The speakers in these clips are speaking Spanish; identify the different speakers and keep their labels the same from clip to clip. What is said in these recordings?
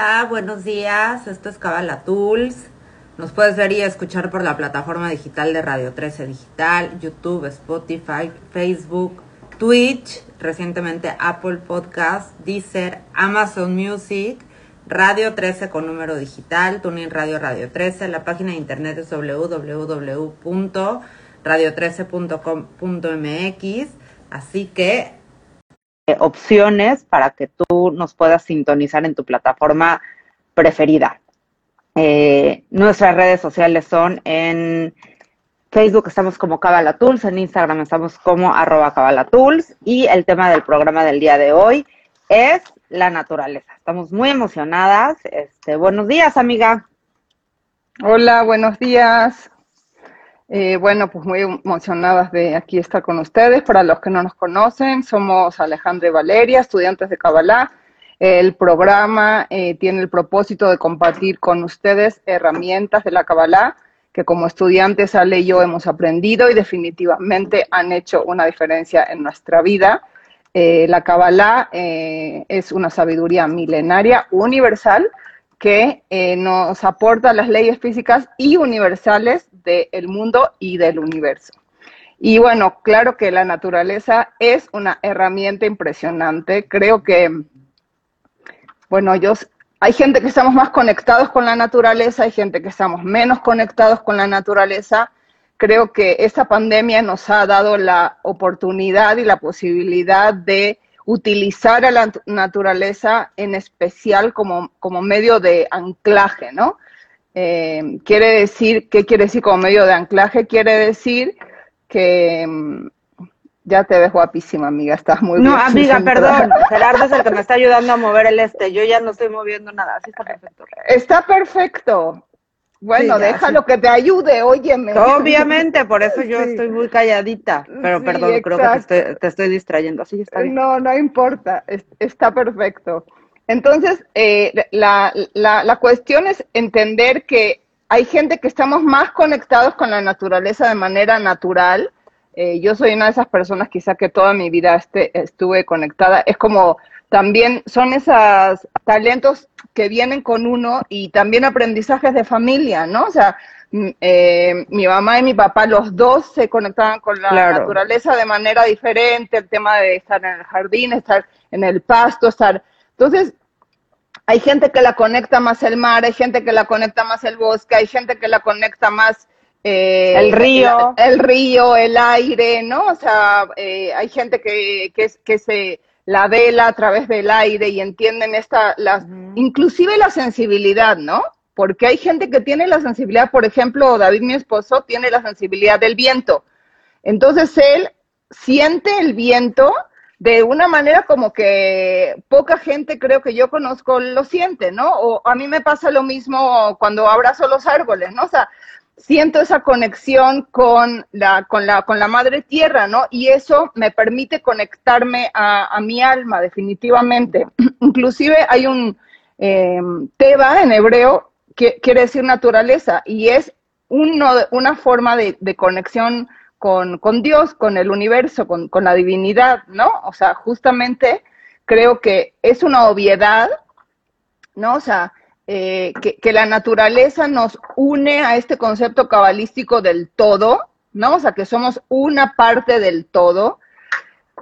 Speaker 1: Hola, buenos días. Esto es Cabala Tools. Nos puedes ver y escuchar por la plataforma digital de Radio 13 Digital, YouTube, Spotify, Facebook, Twitch, recientemente Apple Podcast, Deezer, Amazon Music, Radio 13 con número digital, Tuning Radio Radio 13. La página de internet es www.radio13.com.mx. Así que opciones para que tú nos puedas sintonizar en tu plataforma preferida. Eh, nuestras redes sociales son en Facebook estamos como Cabalatools, en Instagram estamos como arroba Cabalatools y el tema del programa del día de hoy es la naturaleza. Estamos muy emocionadas. Este, buenos días, amiga.
Speaker 2: Hola, buenos días. Eh, bueno, pues muy emocionadas de aquí estar con ustedes. Para los que no nos conocen, somos Alejandra y Valeria, estudiantes de Kabbalah. El programa eh, tiene el propósito de compartir con ustedes herramientas de la Kabbalah que como estudiantes Ale y yo hemos aprendido y definitivamente han hecho una diferencia en nuestra vida. Eh, la Kabbalah es una sabiduría milenaria, universal, que nos aporta las leyes físicas y universales del mundo y del universo. Y bueno, claro que la naturaleza es una herramienta impresionante. Creo que, bueno, yo, hay gente que estamos más conectados con la naturaleza, hay gente que estamos menos conectados con la naturaleza. Creo que esta pandemia nos ha dado la oportunidad y la posibilidad de utilizar a la naturaleza en especial como, como medio de anclaje, ¿no? Eh, quiere decir, ¿qué quiere decir como medio de anclaje? Quiere decir que mm, ya te ves guapísima, amiga, estás muy
Speaker 1: No, amiga, perdón, Gerardo es el que me está ayudando a mover el este, yo ya no estoy moviendo nada, así está perfecto.
Speaker 2: Está perfecto. Bueno, déjalo que te ayude, óyeme.
Speaker 1: Obviamente, por eso yo estoy muy calladita, pero perdón, creo que te estoy, te estoy, distrayendo, así está bien.
Speaker 2: No, no importa, está perfecto. Entonces, eh, la, la, cuestión es entender que hay gente que estamos más conectados con la naturaleza de manera natural. Eh, yo soy una de esas personas quizá que toda mi vida este, estuve conectada. Es como también son esos talentos que vienen con uno y también aprendizajes de familia, ¿no? O sea, eh, mi mamá y mi papá, los dos se conectaban con la naturaleza de manera diferente, el tema de estar en el jardín, estar en el pasto, estar... Entonces, hay gente que la conecta más el mar, hay gente que la conecta más el bosque, hay gente que la conecta más
Speaker 1: eh, el río,
Speaker 2: el, río, el aire, ¿no? O sea, eh, hay gente que, que, que, se la vela a través del aire y entienden esta, las, inclusive la sensibilidad, ¿no? Porque hay gente que tiene la sensibilidad, por ejemplo, David, mi esposo, tiene la sensibilidad del viento. Entonces él siente el viento de una manera como que poca gente creo que yo conozco lo siente, ¿no? O a mí me pasa lo mismo cuando abrazo los árboles, ¿no? O sea, siento esa conexión con la, con la, con la madre tierra, ¿no? Y eso me permite conectarme a, mi alma, definitivamente. Inclusive hay un eh, Teba en hebreo que quiere decir naturaleza y es uno, una forma de, de conexión con, Dios, con el universo, con, la divinidad, ¿no? O sea, justamente creo que es una obviedad, ¿no? O sea, eh, que, la naturaleza nos une a este concepto cabalístico del todo, ¿no? O sea, que somos una parte del todo.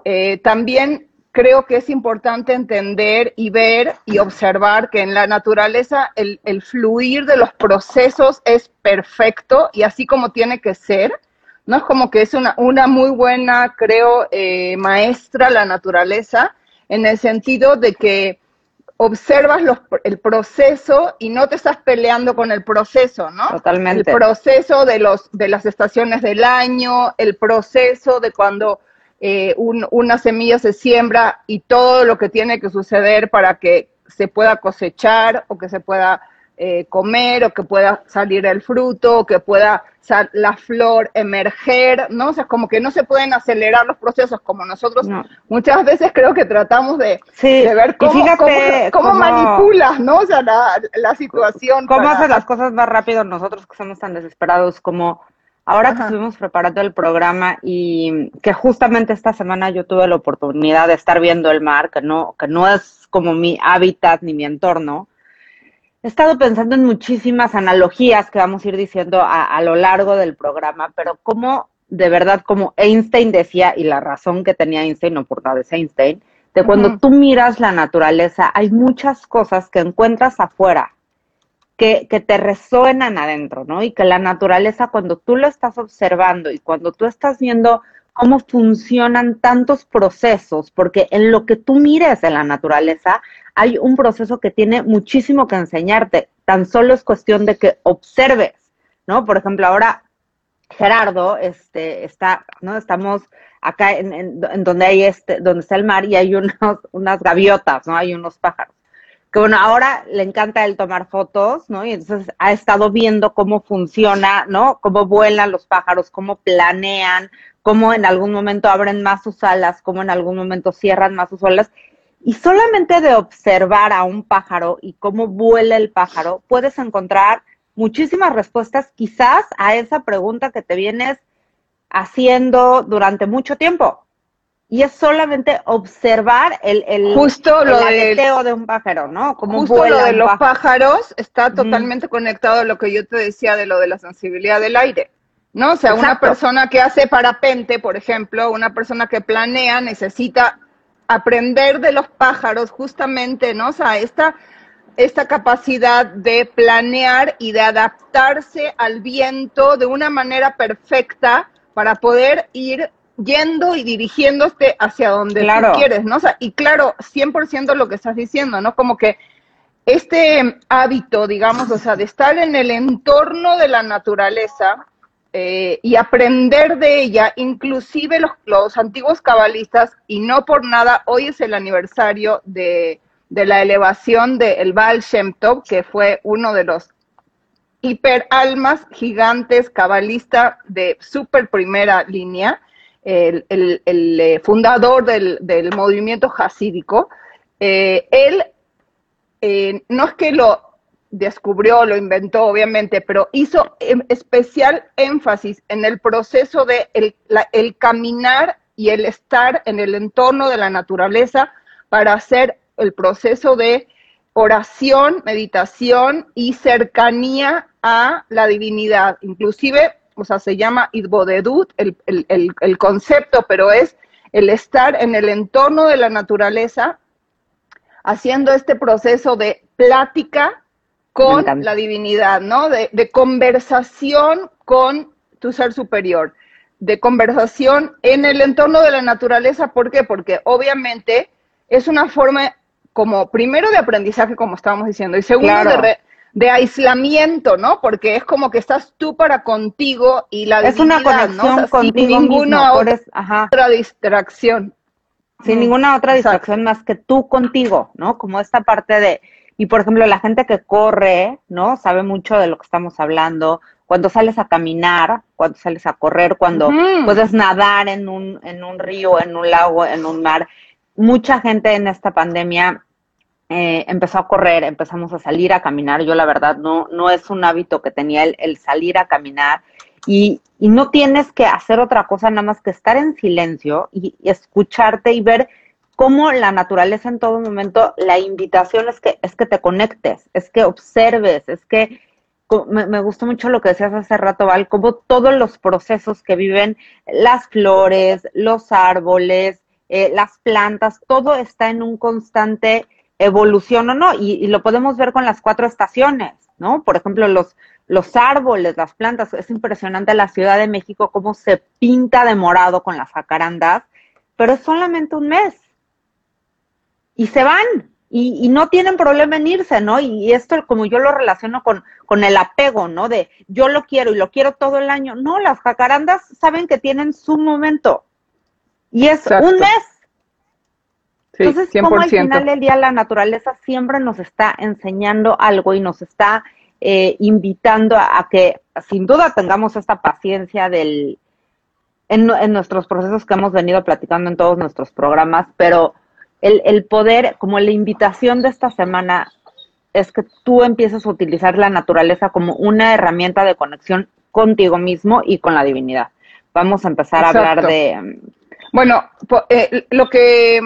Speaker 2: Eh, también creo que es importante entender y ver y observar que en la naturaleza el fluir de los procesos es perfecto y así como tiene que ser ¿no? Es como que es una, una muy buena, creo, eh, maestra la naturaleza, en el sentido de que observas los, el proceso y no te estás peleando con el proceso, ¿no?
Speaker 1: Totalmente.
Speaker 2: El proceso de, los, de las estaciones del año, el proceso de cuando eh, una semilla se siembra y todo lo que tiene que suceder para que se pueda cosechar o que se pueda eh, comer o que pueda salir el fruto o que pueda la flor emerger, ¿no? O sea, como que no se pueden acelerar los procesos como nosotros muchas veces creo que tratamos de, ver cómo, cómo, manipulas, ¿no? O sea, la, situación.
Speaker 1: ¿Cómo hacer las cosas más rápido nosotros que somos tan desesperados como ahora que estuvimos preparando el programa y que justamente esta semana yo tuve la oportunidad de estar viendo el mar, que no, que no es como mi hábitat ni mi entorno, He estado pensando en muchísimas analogías que vamos a ir diciendo a, lo largo del programa, pero como de verdad, como Einstein decía, y la razón que tenía Einstein, no por nada es Einstein, de cuando tú miras la naturaleza, hay muchas cosas que encuentras afuera que, que, te resuenan adentro, ¿no? Y que la naturaleza, cuando tú lo estás observando y cuando tú estás viendo cómo funcionan tantos procesos, porque en lo que tú mires en la naturaleza hay un proceso que tiene muchísimo que enseñarte, tan solo es cuestión de que observes, ¿no? Por ejemplo, ahora Gerardo este, está, ¿no? Estamos acá en, en, donde hay este, donde está el mar y hay unos, unas gaviotas, ¿no? Hay unos pájaros que bueno, ahora le encanta el tomar fotos, ¿no? Y entonces ha estado viendo cómo funciona, ¿no? Cómo vuelan los pájaros, cómo planean, cómo en algún momento abren más sus alas, cómo en algún momento cierran más sus alas. Y solamente de observar a un pájaro y cómo vuela el pájaro, puedes encontrar muchísimas respuestas quizás a esa pregunta que te vienes haciendo durante mucho tiempo y es solamente observar el, el,
Speaker 2: justo lo
Speaker 1: de un pájaro, ¿no?
Speaker 2: Como justo lo de los pájaros está totalmente conectado a lo que yo te decía de lo de la sensibilidad del aire, ¿no? O sea, una persona que hace parapente, por ejemplo, una persona que planea necesita aprender de los pájaros justamente, ¿no? O sea, esta, esta capacidad de planear y de adaptarse al viento de una manera perfecta para poder ir yendo y dirigiéndote hacia donde tú quieres, ¿no? O sea, y claro, 100% lo que estás diciendo, ¿no? Como que este hábito, digamos, o sea, de estar en el entorno de la naturaleza eh, y aprender de ella, inclusive los, antiguos cabalistas, y no por nada, hoy es el aniversario de, de la elevación del Baal Shem Tov, que fue uno de los hiperalmas gigantes cabalistas de super primera línea, el, eh, fundador del, movimiento hasídico, eh, él no es que lo descubrió, lo inventó, obviamente, pero hizo em, especial énfasis en el proceso de el, caminar y el estar en el entorno de la naturaleza para hacer el proceso de oración, meditación y cercanía a la divinidad. Inclusive o sea, se llama Idbodedut, el, el, concepto, pero es el estar en el entorno de la naturaleza, haciendo este proceso de plática con la divinidad, ¿no? De, de, conversación con tu ser superior, de conversación en el entorno de la naturaleza. ¿Por qué? Porque obviamente es una forma como primero de aprendizaje, como estábamos diciendo, y segundo de, de aislamiento, ¿no? Porque es como que estás tú para contigo y la
Speaker 1: es una conexión
Speaker 2: sin ninguna otra distracción.
Speaker 1: Sin ninguna otra distracción más que tú contigo, ¿no? Como esta parte de y por ejemplo, la gente que corre, ¿no? Sabe mucho de lo que estamos hablando. Cuando sales a caminar, cuando sales a correr, cuando puedes nadar en un, en un río, en un lago, en un mar. Mucha gente en esta pandemia eh, empezó a correr, empezamos a salir a caminar. Yo la verdad no, no es un hábito que tenía el, salir a caminar y, y, no tienes que hacer otra cosa nada más que estar en silencio y, escucharte y ver cómo la naturaleza en todo momento, la invitación es que, es que te conectes, es que observes, es que me, me, gustó mucho lo que decías hace rato, Val, como todos los procesos que viven las flores, los árboles, eh, las plantas, todo está en un constante evolución o no, y, lo podemos ver con las cuatro estaciones, ¿no? Por ejemplo, los, los árboles, las plantas, es impresionante la Ciudad de México cómo se pinta de morado con las jacarandas, pero es solamente un mes. Y se van, y, y, no tienen problema en irse, ¿no? Y, esto como yo lo relaciono con, con el apego, ¿no? De yo lo quiero y lo quiero todo el año. No, las jacarandas saben que tienen su momento. Y es un mes entonces, como al final del día la naturaleza siempre nos está enseñando algo y nos está eh, invitando a, que sin duda tengamos esta paciencia del en, nuestros procesos que hemos venido platicando en todos nuestros programas, pero el, el poder, como la invitación de esta semana, es que tú empieces a utilizar la naturaleza como una herramienta de conexión contigo mismo y con la divinidad. Vamos a empezar a hablar de...
Speaker 2: Bueno, eh, lo que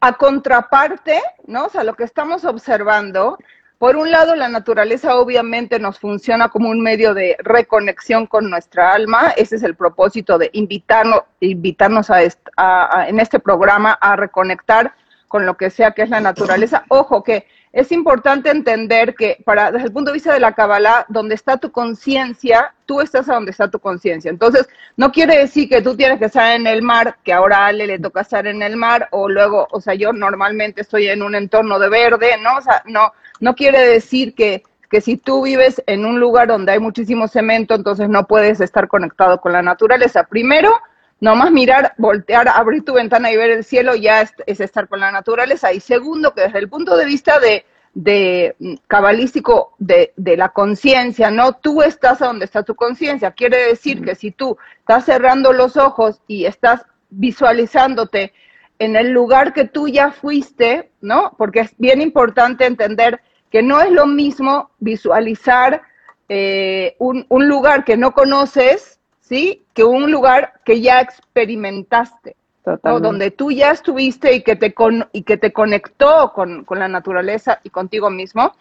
Speaker 2: a contraparte, ¿no? O sea, lo que estamos observando por un lado, la naturaleza obviamente nos funciona como un medio de reconexión con nuestra alma. Ese es el propósito de invitarnos, invitarnos a, en este programa a reconectar con lo que sea que es la naturaleza. Ojo que es importante entender que para desde el punto de vista de la Kabbalah, donde está tu conciencia, tú estás a donde está tu conciencia. Entonces, no quiere decir que tú tienes que estar en el mar, que ahora a Ale le toca estar en el mar, o luego, o sea, yo normalmente estoy en un entorno de verde, ¿no? O sea, no, no quiere decir que, que si tú vives en un lugar donde hay muchísimo cemento, entonces no puedes estar conectado con la naturaleza. Primero, nomás mirar, voltear, abrir tu ventana y ver el cielo ya es, estar con la naturaleza. Y segundo, que desde el punto de vista de, de mm, cabalístico de, de la conciencia, ¿no? Tú estás a donde está tu conciencia. Quiere decir que si tú estás cerrando los ojos y estás visualizándote en el lugar que tú ya fuiste, ¿no? Porque es bien importante entender que no es lo mismo visualizar eh, un, lugar que no conoces, ¿sí? Que un lugar que ya experimentaste, donde tú ya estuviste y que te, con, y que te conectó con, con la naturaleza y contigo mismo.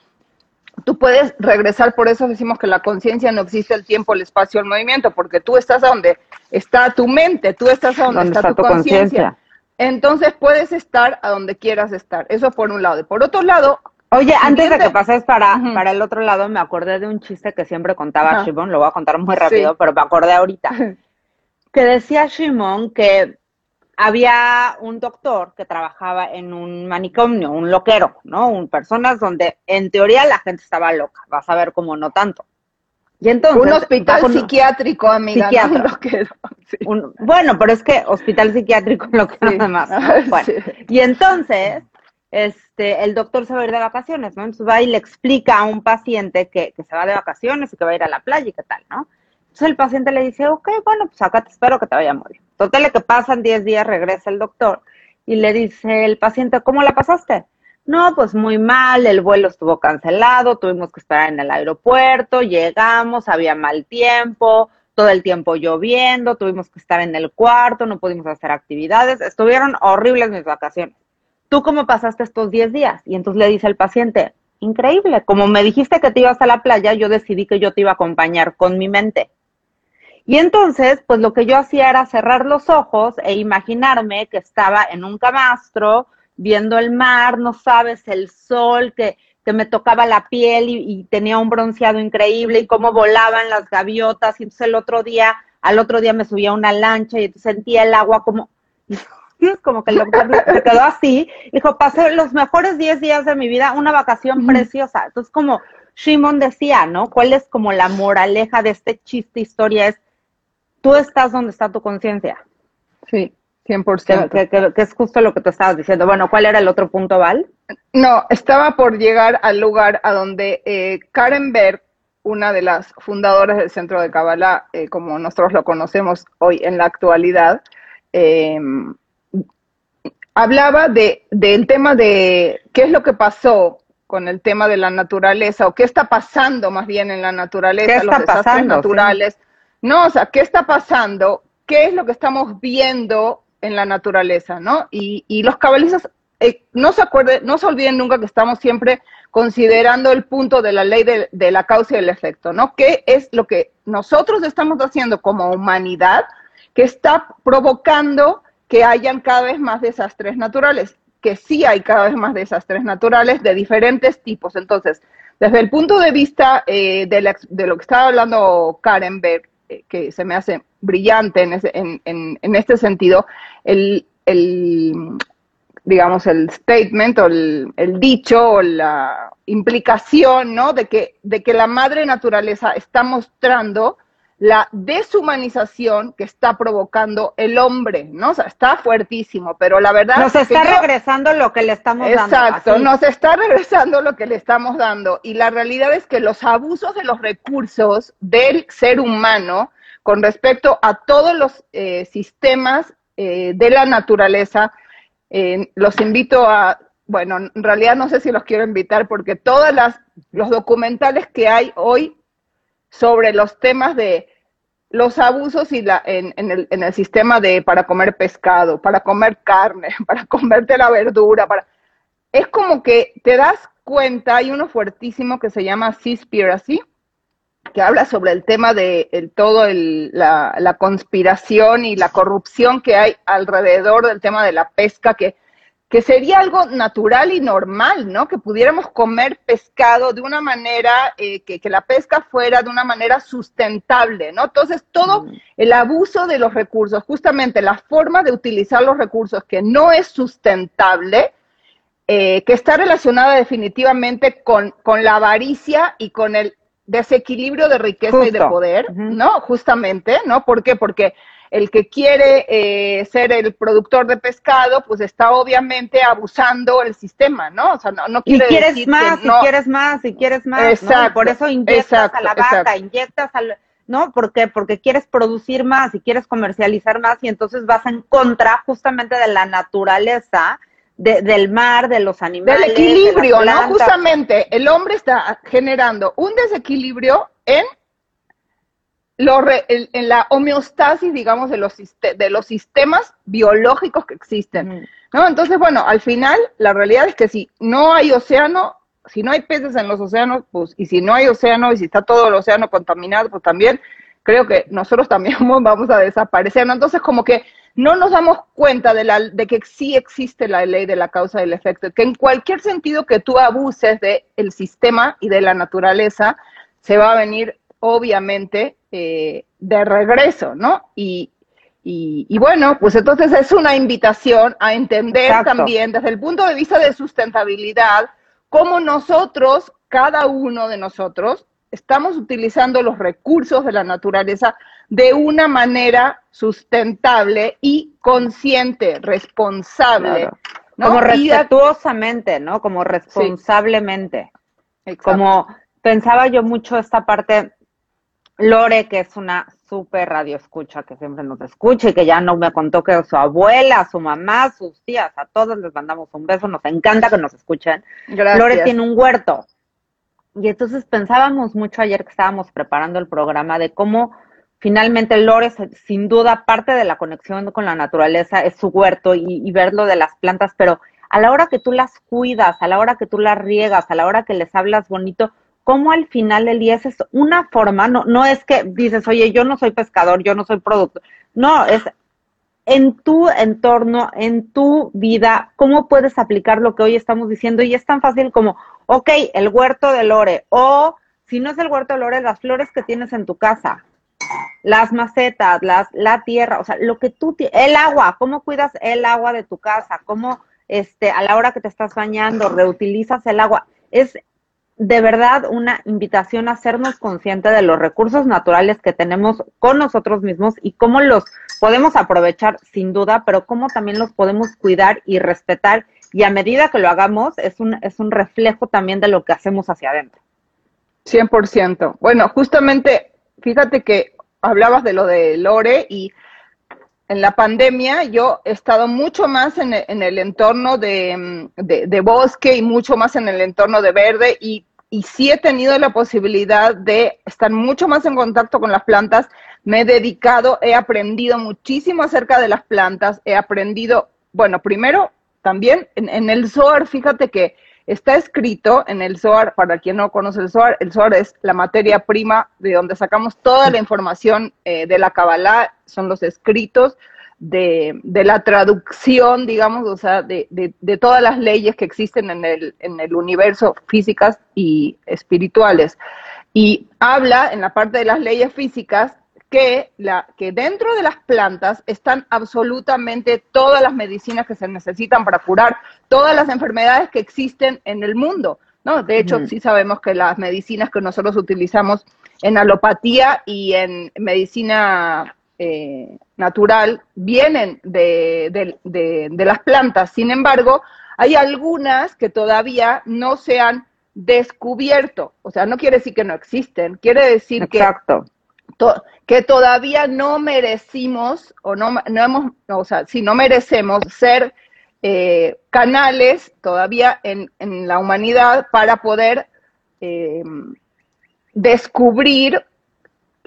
Speaker 2: Tú puedes regresar, por eso decimos que la conciencia no existe el tiempo, el espacio, el movimiento, porque tú estás donde está tu mente, tú estás a donde, está, tu conciencia. Entonces puedes estar a donde quieras estar. Eso por un lado. Y por otro lado,
Speaker 1: Oye, antes de que pases para, para el otro lado, me acordé de un chiste que siempre contaba Shimon, lo voy a contar muy rápido, pero me acordé ahorita. Que decía Shimon que había un doctor que trabajaba en un manicomio, un loquero, ¿no? Un, personas donde en teoría la gente estaba loca, vas a ver cómo no tanto.
Speaker 2: Y entonces, un hospital psiquiátrico, amiga.
Speaker 1: bueno, pero es que hospital psiquiátrico lo que nada más. Y entonces este, el doctor se va a ir de vacaciones, ¿no? Entonces va y le explica a un paciente que, que se va de vacaciones y que va a ir a la playa y qué tal, ¿no? Entonces el paciente le dice, ok, bueno, pues acá te espero que te vaya a morir. Total, que pasan 10 días, regresa el doctor y le dice el paciente, ¿cómo la pasaste? No, pues muy mal, el vuelo estuvo cancelado, tuvimos que esperar en el aeropuerto, llegamos, había mal tiempo, todo el tiempo lloviendo, tuvimos que estar en el cuarto, no pudimos hacer actividades, estuvieron horribles mis vacaciones. ¿Tú cómo pasaste estos 10 días? Y entonces le dice el paciente, increíble, como me dijiste que te ibas a la playa, yo decidí que yo te iba a acompañar con mi mente. Y entonces, pues lo que yo hacía era cerrar los ojos e imaginarme que estaba en un camastro, viendo el mar, no sabes, el sol que, que me tocaba la piel y, y, tenía un bronceado increíble y cómo volaban las gaviotas. Y entonces el otro día, al otro día me subía a una lancha y sentía el agua como como que el doctor se quedó así, dijo, pasé los mejores 10 días de mi vida, una vacación preciosa. Entonces, como Shimon decía, ¿no? ¿Cuál es como la moraleja de este chiste historia? Es, tú estás donde está tu conciencia.
Speaker 2: Sí, 100%.
Speaker 1: Que, que, es justo lo que tú estabas diciendo. Bueno, ¿cuál era el otro punto, Val?
Speaker 2: No, estaba por llegar al lugar a donde eh, Karen Berg, una de las fundadoras del Centro de Kabbalah, eh, como nosotros lo conocemos hoy en la actualidad, eh, hablaba de, del tema de qué es lo que pasó con el tema de la naturaleza o qué está pasando más bien en la naturaleza, los desastres naturales. No, o sea, ¿qué está pasando? ¿Qué es lo que estamos viendo en la naturaleza, no? Y, y los cabalistas eh, no se acuerden, no se olviden nunca que estamos siempre considerando el punto de la ley de, de la causa y el efecto, ¿no? ¿Qué es lo que nosotros estamos haciendo como humanidad que está provocando que hayan cada vez más desastres naturales, que sí hay cada vez más desastres naturales de diferentes tipos. Entonces, desde el punto de vista eh, de, lo que estaba hablando Karen Beck, eh, que se me hace brillante en, este sentido, el, digamos, el statement o el, el, dicho o la implicación, ¿no? De que, de que la madre naturaleza está mostrando la deshumanización que está provocando el hombre, ¿no? O sea, está fuertísimo, pero la verdad
Speaker 1: nos está regresando lo que le estamos
Speaker 2: dando. Exacto, nos está regresando lo que le estamos dando y la realidad es que los abusos de los recursos del ser humano con respecto a todos los eh, sistemas eh, de la naturaleza, eh, los invito a bueno, en realidad no sé si los quiero invitar porque todos los documentales que hay hoy sobre los temas de los abusos y la, en, el, en, el, sistema de para comer pescado, para comer carne, para comerte la verdura, para... Es como que te das cuenta, hay uno fuertísimo que se llama Seaspiracy, que habla sobre el tema de el, todo el, la, la, conspiración y la corrupción que hay alrededor del tema de la pesca, que, que sería algo natural y normal, ¿no? Que pudiéramos comer pescado de una manera, eh, que, que, la pesca fuera de una manera sustentable, ¿no? Entonces, todo mm. el abuso de los recursos, justamente la forma de utilizar los recursos que no es sustentable, eh, que está relacionada definitivamente con, con la avaricia y con el desequilibrio de riqueza y de poder, ¿no? Justamente, ¿no? ¿Por qué? Porque el que quiere eh, ser el productor de pescado, pues está obviamente abusando el sistema, ¿no? O sea, no, no quiere
Speaker 1: y quieres más, y quieres más, y quieres más, exacto, por eso inyectas a la vaca, inyectas al... ¿no? ¿Por qué? Porque quieres producir más y quieres comercializar más y entonces vas en contra justamente de la naturaleza del mar, de los animales.
Speaker 2: Del equilibrio, ¿no? Justamente el hombre está generando un desequilibrio en, lo en la homeostasis, digamos, de los, de los sistemas biológicos que existen. ¿no? Entonces, bueno, al final la realidad es que si no hay océano, si no hay peces en los océanos, pues, y si no hay océano y si está todo el océano contaminado, pues también creo que nosotros también vamos a desaparecer. ¿no? Entonces, como que no nos damos cuenta de, la, de que sí existe la ley de la causa y el efecto, que en cualquier sentido que tú abuses del el sistema y de la naturaleza, se va a venir obviamente eh, de regreso, ¿no? Y, y, bueno, pues entonces es una invitación a entender también desde el punto de vista de sustentabilidad cómo nosotros, cada uno de nosotros, estamos utilizando los recursos de la naturaleza de una manera sustentable y consciente, responsable.
Speaker 1: Como respetuosamente, ¿no? Como responsablemente. Como pensaba yo mucho esta parte, Lore, que es una súper radio escucha, que siempre nos escucha y que ya no me contó que su abuela, su mamá, sus tías, a todos les mandamos un beso, nos encanta que nos escuchen. Lore tiene un huerto. Y entonces pensábamos mucho ayer que estábamos preparando el programa de cómo finalmente Lore, sin duda, parte de la conexión con la naturaleza es su huerto y, ver lo de las plantas, pero a la hora que tú las cuidas, a la hora que tú las riegas, a la hora que les hablas bonito, cómo al final el día es una forma, no, no es que dices, oye, yo no soy pescador, yo no soy productor, no, es en tu entorno, en tu vida, cómo puedes aplicar lo que hoy estamos diciendo y es tan fácil como, ok, el huerto de Lore, o si no es el huerto de Lore, las flores que tienes en tu casa, las macetas, las, la tierra, o sea, lo que tú, el agua, cómo cuidas el agua de tu casa, cómo este, a la hora que te estás bañando, reutilizas el agua. Es de verdad una invitación a hacernos conscientes de los recursos naturales que tenemos con nosotros mismos y cómo los podemos aprovechar sin duda, pero cómo también los podemos cuidar y respetar. Y a medida que lo hagamos, es un, es un reflejo también de lo que hacemos hacia adentro.
Speaker 2: 100%. Bueno, justamente, fíjate que hablabas de lo de Lore y en la pandemia yo he estado mucho más en el, entorno de, bosque y mucho más en el entorno de verde y, y, sí he tenido la posibilidad de estar mucho más en contacto con las plantas. Me he dedicado, he aprendido muchísimo acerca de las plantas, he aprendido, bueno, primero también en, el SOAR, fíjate que Está escrito en el SOAR, para quien no conoce el SOAR, el SOAR es la materia prima de donde sacamos toda la información eh, de la Kabbalah, son los escritos de, la traducción, digamos, o sea, de, todas las leyes que existen en el, en el universo físicas y espirituales. Y habla en la parte de las leyes físicas que, la, que dentro de las plantas están absolutamente todas las medicinas que se necesitan para curar todas las enfermedades que existen en el mundo. ¿no? De hecho, sí sabemos que las medicinas que nosotros utilizamos en alopatía y en medicina eh, natural vienen de, de, las plantas. Sin embargo, hay algunas que todavía no se han descubierto. O sea, no quiere decir que no existen, quiere decir
Speaker 1: Exacto
Speaker 2: que todavía no merecimos, o no, no hemos, o sea, si no merecemos ser eh, canales todavía en, la humanidad para poder eh, descubrir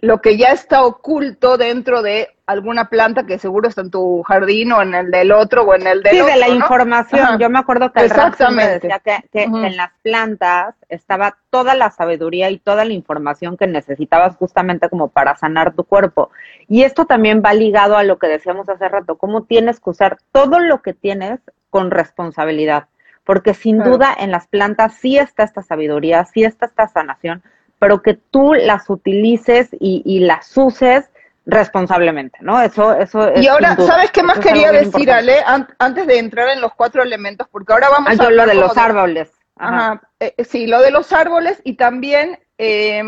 Speaker 2: lo que ya está oculto dentro de alguna planta que seguro está en tu jardín o en el del otro o en el del
Speaker 1: sí,
Speaker 2: otro.
Speaker 1: de la información. Yo me acuerdo que el
Speaker 2: Exactamente.
Speaker 1: decía que, que en las plantas estaba toda la sabiduría y toda la información que necesitabas justamente como para sanar tu cuerpo. Y esto también va ligado a lo que decíamos hace rato, cómo tienes que usar todo lo que tienes con responsabilidad. Porque sin duda en las plantas sí está esta sabiduría, sí está esta sanación, pero que tú las utilices y, y las uses responsablemente, ¿no? Eso, eso es
Speaker 2: Y ahora. ¿sabes qué más
Speaker 1: Eso
Speaker 2: quería decir,
Speaker 1: importante.
Speaker 2: Ale? An- antes de entrar en los cuatro elementos, porque ahora vamos
Speaker 1: Ah,
Speaker 2: a
Speaker 1: lo de los árboles. Ajá.
Speaker 2: Ajá, eh, eh, sí, lo de los árboles y también eh,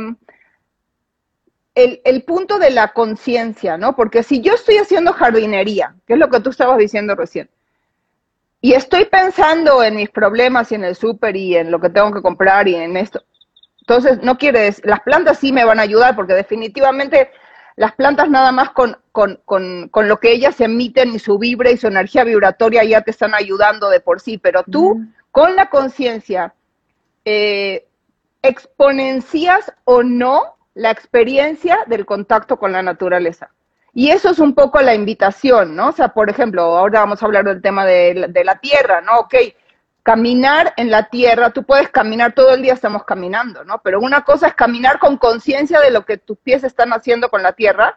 Speaker 2: el, el punto de la conciencia, ¿no? Porque si yo estoy haciendo jardinería, que es lo que tú estabas diciendo recién, y estoy pensando en mis problemas y en el súper y en lo que tengo que comprar y en esto, entonces no quiere decir, las plantas sí me van a ayudar porque definitivamente las plantas nada más con, con, con, con lo que ellas emiten y su vibra y su energía vibratoria ya te están ayudando de por sí, pero tú
Speaker 1: Mm.
Speaker 2: con la conciencia eh, exponencias o no la experiencia del contacto con la naturaleza. Y eso es un poco la invitación, ¿no? O sea, por ejemplo, ahora vamos a hablar del tema de la, de la tierra, ¿no? Ok, caminar en la tierra, tú puedes caminar todo el día, estamos caminando, ¿no? Pero una cosa es caminar con conciencia de lo que tus pies están haciendo con la tierra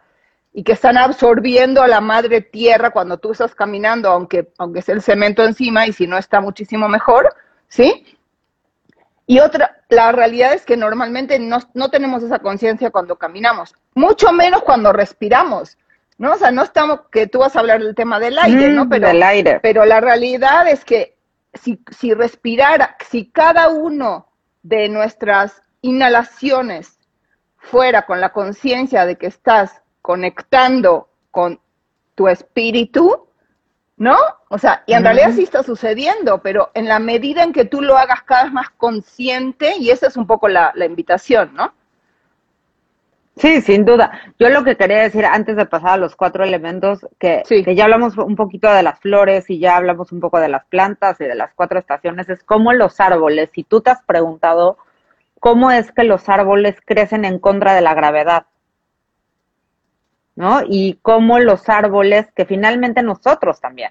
Speaker 2: y que están absorbiendo a la madre tierra cuando tú estás caminando, aunque, aunque sea el cemento encima y si no está muchísimo mejor, ¿sí? Y otra, la realidad es que normalmente no, no tenemos esa conciencia cuando caminamos, mucho menos cuando respiramos, ¿no? O sea, no estamos, que tú vas a hablar del tema del aire, ¿no?
Speaker 1: Mm,
Speaker 2: Pero,
Speaker 1: del aire.
Speaker 2: pero la realidad es que si, si respirara, si cada uno de nuestras inhalaciones fuera con la conciencia de que estás conectando con tu espíritu, ¿no? O sea, y en realidad sí está sucediendo, pero en la medida en que tú lo hagas cada vez más consciente, y esa es un poco la, la invitación, ¿no?
Speaker 1: Sí, sin duda. Yo lo que quería decir antes de pasar a los cuatro elementos, que,
Speaker 2: Sí.
Speaker 1: que ya hablamos un poquito de las flores y ya hablamos un poco de las plantas y de las cuatro estaciones, es cómo los árboles, si tú te has preguntado cómo es que los árboles crecen en contra de la gravedad, ¿no? Y cómo los árboles, que finalmente nosotros también,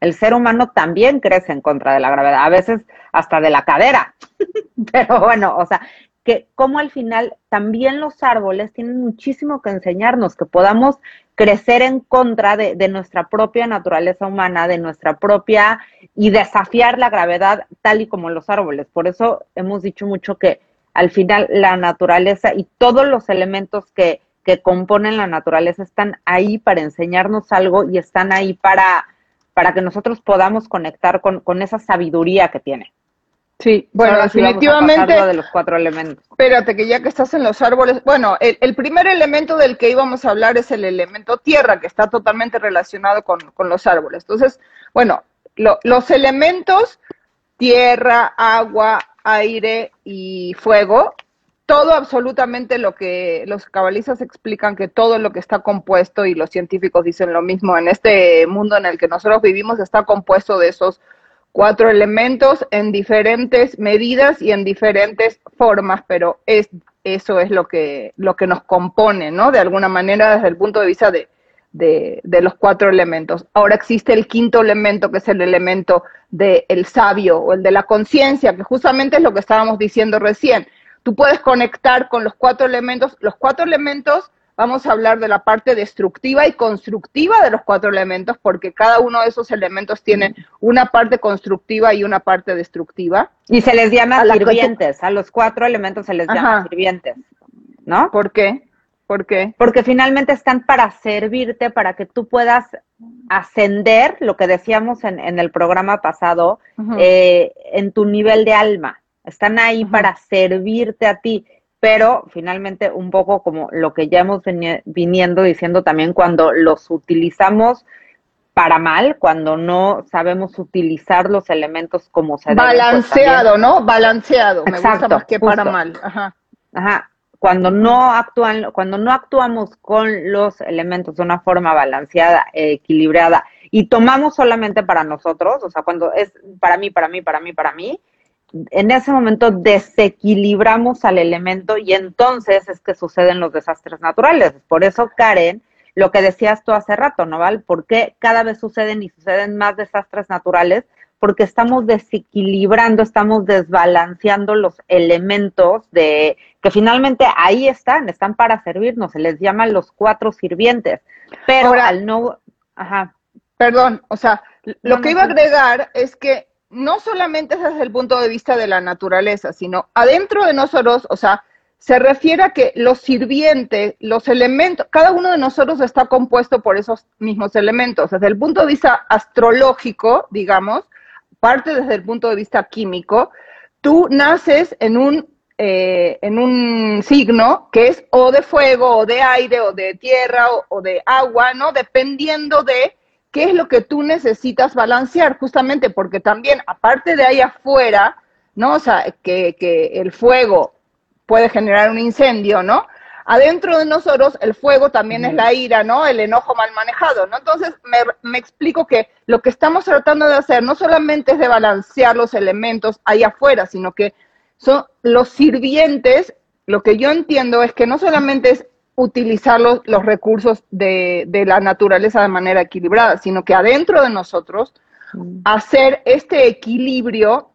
Speaker 1: el ser humano también crece en contra de la gravedad, a veces hasta de la cadera, pero bueno, o sea, que como al final también los árboles tienen muchísimo que enseñarnos, que podamos crecer en contra de, de nuestra propia naturaleza humana, de nuestra propia y desafiar la gravedad tal y como los árboles. Por eso hemos dicho mucho que al final la naturaleza y todos los elementos que, que componen la naturaleza están ahí para enseñarnos algo y están ahí para, para que nosotros podamos conectar con, con esa sabiduría que tiene.
Speaker 2: Sí, bueno,
Speaker 1: Ahora sí
Speaker 2: definitivamente.
Speaker 1: lo de los cuatro elementos.
Speaker 2: Espérate, que ya que estás en los árboles, bueno, el, el primer elemento del que íbamos a hablar es el elemento tierra, que está totalmente relacionado con, con los árboles. Entonces, bueno, lo- los elementos tierra, agua, aire y fuego, todo absolutamente lo que los cabalistas explican que todo lo que está compuesto y los científicos dicen lo mismo en este mundo en el que nosotros vivimos está compuesto de esos cuatro elementos en diferentes medidas y en diferentes formas, pero es eso es lo que lo que nos compone, ¿no? De alguna manera desde el punto de vista de, de, de los cuatro elementos. Ahora existe el quinto elemento, que es el elemento del sabio o el de la conciencia, que justamente es lo que estábamos diciendo recién. Tú puedes conectar con los cuatro elementos. Los cuatro elementos, vamos a hablar de la parte destructiva y constructiva de los cuatro elementos, porque cada uno de esos elementos tiene una parte constructiva y una parte destructiva.
Speaker 1: Y se les llama
Speaker 2: A
Speaker 1: sirvientes, a los cuatro elementos se les llama sirvientes, ¿no?
Speaker 2: ¿Por qué? ¿Por qué?
Speaker 1: Porque finalmente están para servirte, para que tú puedas ascender, lo que decíamos en, en el programa pasado, eh, en tu nivel de alma. Están ahí para servirte a ti, pero finalmente un poco como lo que ya hemos viniendo diciendo también cuando los utilizamos para mal, cuando no sabemos utilizar los elementos como se deben. pues,
Speaker 2: Balanceado, ¿no? Balanceado. Me gusta
Speaker 1: Exacto,
Speaker 2: más que para mal. Ajá.
Speaker 1: Ajá. Cuando no actúan, cuando no actuamos con los elementos de una forma balanceada, equilibrada, y tomamos solamente para nosotros, o sea, cuando es para mí, para mí, para mí, para mí, en ese momento desequilibramos al elemento y entonces es que suceden los desastres naturales. Por eso Karen lo que decías tú hace rato, ¿no, Val? ¿Por qué cada vez suceden y suceden más desastres naturales? Porque estamos desequilibrando, estamos desbalanceando los elementos de que finalmente ahí están, están para servirnos, se les llaman los cuatro sirvientes. Pero al no, ajá.
Speaker 2: Perdón, o sea, lo que iba a agregar es que no solamente desde el punto de vista de la naturaleza, sino adentro de nosotros, o sea, se refiere a que los sirvientes, los elementos, cada uno de nosotros está compuesto por esos mismos elementos. Desde el punto de vista astrológico, digamos, parte desde el punto de vista químico, tú naces en un, eh, en un signo que es o de fuego, o de aire, o de tierra, o, o de agua, ¿no? Dependiendo de qué es lo que tú necesitas balancear, justamente porque también, aparte de ahí afuera, ¿no? O sea, que, que el fuego puede generar un incendio, ¿no? Adentro de nosotros el fuego también es la ira, ¿no? El enojo mal manejado, ¿no? Entonces me, explico que lo que estamos tratando de hacer no solamente es de balancear los elementos ahí afuera, sino que son los sirvientes, lo que yo entiendo es que no solamente es utilizar los, recursos de, de, la naturaleza de manera equilibrada, sino que adentro de nosotros hacer este equilibrio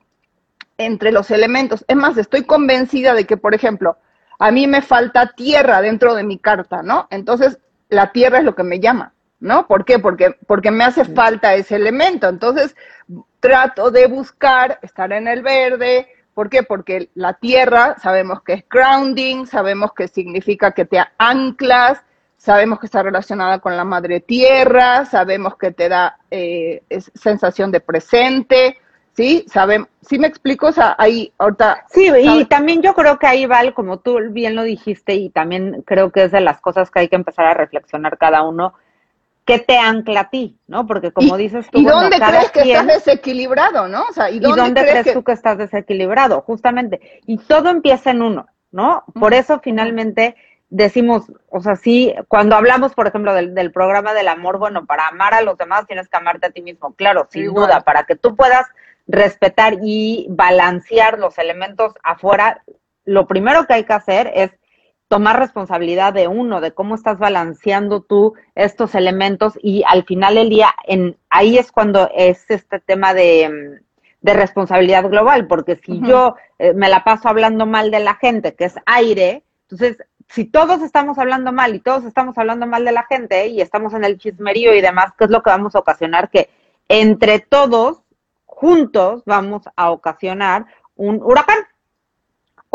Speaker 2: entre los elementos. Es más, estoy convencida de que, por ejemplo, a mí me falta tierra dentro de mi carta, ¿no? Entonces, la tierra es lo que me llama, ¿no? ¿Por qué? Porque, porque me hace falta ese elemento. Entonces, trato de buscar estar en el verde. ¿Por qué? Porque la tierra sabemos que es grounding, sabemos que significa que te anclas, sabemos que está relacionada con la madre tierra, sabemos que te da eh, sensación de presente, ¿sí? Saben, ¿sí me explico? O sea, ahí ahorita...
Speaker 1: Sí, y también yo creo que ahí, Val, como tú bien lo dijiste, y también creo que es de las cosas que hay que empezar a reflexionar cada uno, ¿qué te ancla a ti? ¿No? Porque como dices tú...
Speaker 2: ¿Y dónde crees que estás desequilibrado, no? O
Speaker 1: sea, ¿y dónde, crees, tú que estás desequilibrado? Justamente. Y todo empieza en uno, ¿no? Por eso finalmente decimos, o sea, sí, cuando hablamos, por ejemplo, del, del, programa del amor, bueno, para amar a los demás tienes que amarte a ti mismo, claro, sin duda, para que tú puedas respetar y balancear los elementos afuera, lo primero que hay que hacer es tomar responsabilidad de uno, de cómo estás balanceando tú estos elementos y al final del día, en, ahí es cuando es este tema de, de responsabilidad global, porque si yo eh, me la paso hablando mal de la gente, que es aire, entonces si todos estamos hablando mal y todos estamos hablando mal de la gente y estamos en el chismerío y demás, ¿qué es lo que vamos a ocasionar? Que entre todos juntos vamos a ocasionar un huracán.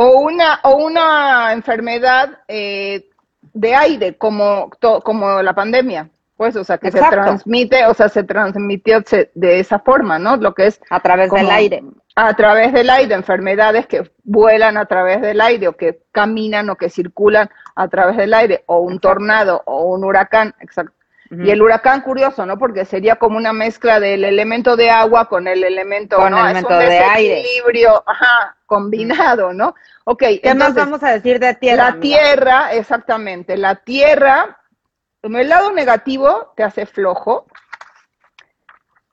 Speaker 2: O una, o una enfermedad eh, de aire, como, como la pandemia. Pues, o sea, que se transmite, o sea, se transmitió de esa forma, ¿no? Lo que es...
Speaker 1: A través del aire.
Speaker 2: A través del aire, enfermedades que vuelan a través del aire o que caminan o que circulan a través del aire, o un tornado o un huracán, exacto. Y el huracán, curioso, ¿no? Porque sería como una mezcla del elemento de agua con el elemento,
Speaker 1: con El elemento de aire.
Speaker 2: ajá, combinado, ¿no? Ok.
Speaker 1: ¿Qué más vamos a decir de tierra?
Speaker 2: La tierra, exactamente. La tierra, el lado negativo te hace flojo.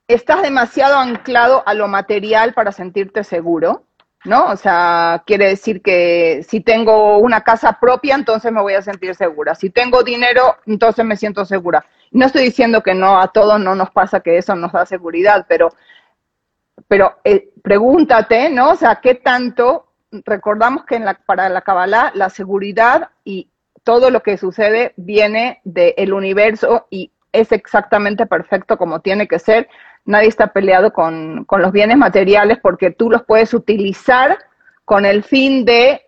Speaker 2: Estás demasiado anclado a lo material para sentirte seguro. ¿no? O sea, quiere decir que si tengo una casa propia, entonces me voy a sentir segura. Si tengo dinero, entonces me siento segura. No estoy diciendo que no, a todos no nos pasa que eso nos da seguridad, pero, pero eh, pregúntate, ¿no? O sea, ¿qué tanto recordamos que en la, para la Kabbalah la seguridad y todo lo que sucede viene del universo y es exactamente perfecto como tiene que ser. Nadie está peleado con, los bienes materiales porque tú los puedes utilizar con el fin de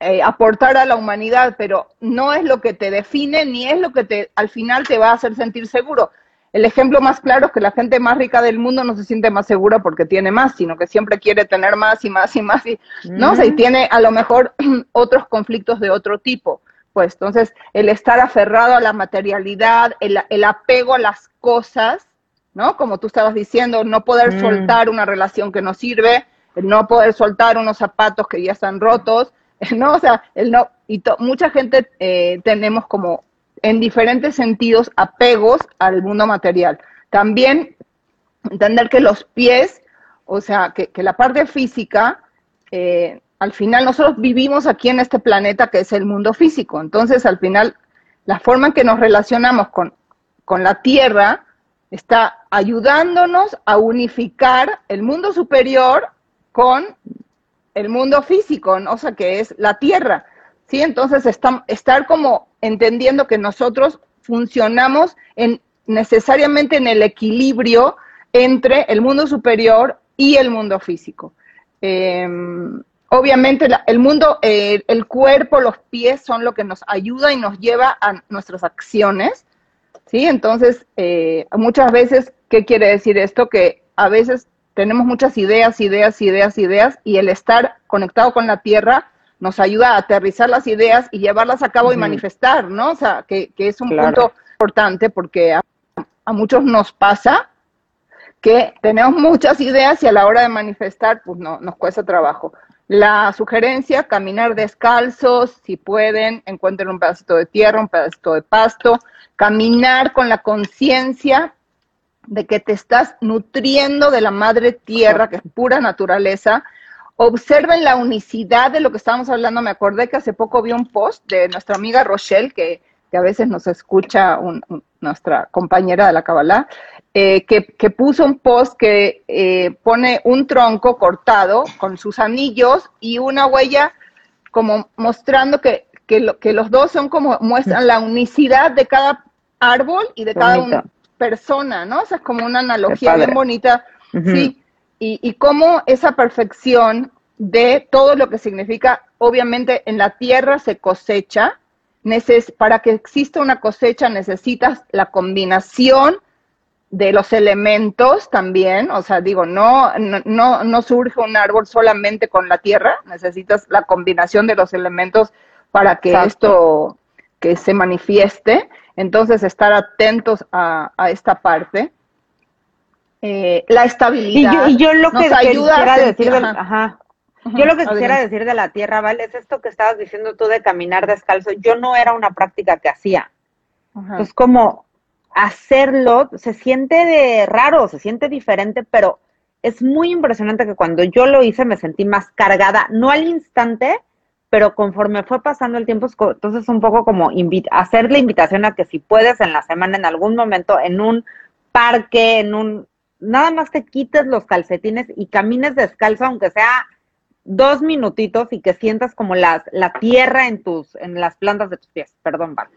Speaker 2: eh, aportar a la humanidad, pero no es lo que te define ni es lo que te al final te va a hacer sentir seguro. El ejemplo más claro es que la gente más rica del mundo no se siente más segura porque tiene más, sino que siempre quiere tener más y más y más, y, ¿no? y tiene a lo mejor otros conflictos de otro tipo. Pues entonces, el estar aferrado a la materialidad, el, el apego a las cosas, ¿no? Como tú estabas diciendo, no poder mm. soltar una relación que no sirve, el no poder soltar unos zapatos que ya están rotos, ¿no? O sea, el no, y mucha gente eh, tenemos como en diferentes sentidos apegos al mundo material. También entender que los pies, o sea, que, la parte física, eh, al final nosotros vivimos aquí en este planeta que es el mundo físico. Entonces, al final, la forma en que nos relacionamos con, con la Tierra está ayudándonos a unificar el mundo superior con el mundo físico, o sea, que es la Tierra. ¿sí? Entonces, estar como entendiendo que nosotros funcionamos en, necesariamente en el equilibrio entre el mundo superior y el mundo físico. Em, obviamente el mundo, eh, el cuerpo, los pies son lo que nos ayuda y nos lleva a nuestras acciones, ¿sí? Entonces, eh, muchas veces, ¿qué quiere decir esto? Que a veces tenemos muchas ideas, ideas, ideas, ideas, y el estar conectado con la tierra nos ayuda a aterrizar las ideas y llevarlas a cabo y manifestar, ¿no? O sea, que, es un punto importante porque a, muchos nos pasa que tenemos muchas ideas y a la hora de manifestar, pues no, nos cuesta trabajo. La sugerencia, caminar descalzos, si pueden, encuentren un pedacito de tierra, un pedacito de pasto, caminar con la conciencia de que te estás nutriendo de la madre tierra, que es pura naturaleza. Observen la unicidad de lo que estábamos hablando. Me acordé que hace poco vi un post de nuestra amiga Rochelle, que, a veces nos escucha nuestra compañera de la Kabbalah, eh, que, puso un post que eh, pone un tronco cortado con sus anillos y una huella como mostrando que, que, los dos son como muestran la unicidad de cada árbol y de cada persona, ¿no? O sea, es como una analogía bien bonita, sí. Y, y cómo esa perfección de todo lo que significa, obviamente en la tierra se cosecha, para que exista una cosecha necesitas la combinación de los elementos también, o sea, digo, no, no, no surge un árbol solamente con la tierra, necesitas la combinación de los elementos para que esto que se manifieste, entonces estar atentos a, esta parte. Eh, la estabilidad
Speaker 1: y yo, lo que ayuda a decir ajá. Yo lo que quisiera decir de la tierra, ¿vale? Es esto que estabas diciendo tú de caminar descalzo. Yo no era una práctica que hacía. Es como hacerlo, se siente de raro, se siente diferente, pero es muy impresionante que cuando yo lo hice me sentí más cargada, no al instante, pero conforme fue pasando el tiempo, entonces un poco como hacer la invitación a que si puedes en la semana, en algún momento, en un parque, en un, nada más te quites los calcetines y camines descalzo, aunque sea dos minutitos y que sientas como las, la tierra en tus, en las plantas de tus pies. Perdón, Val.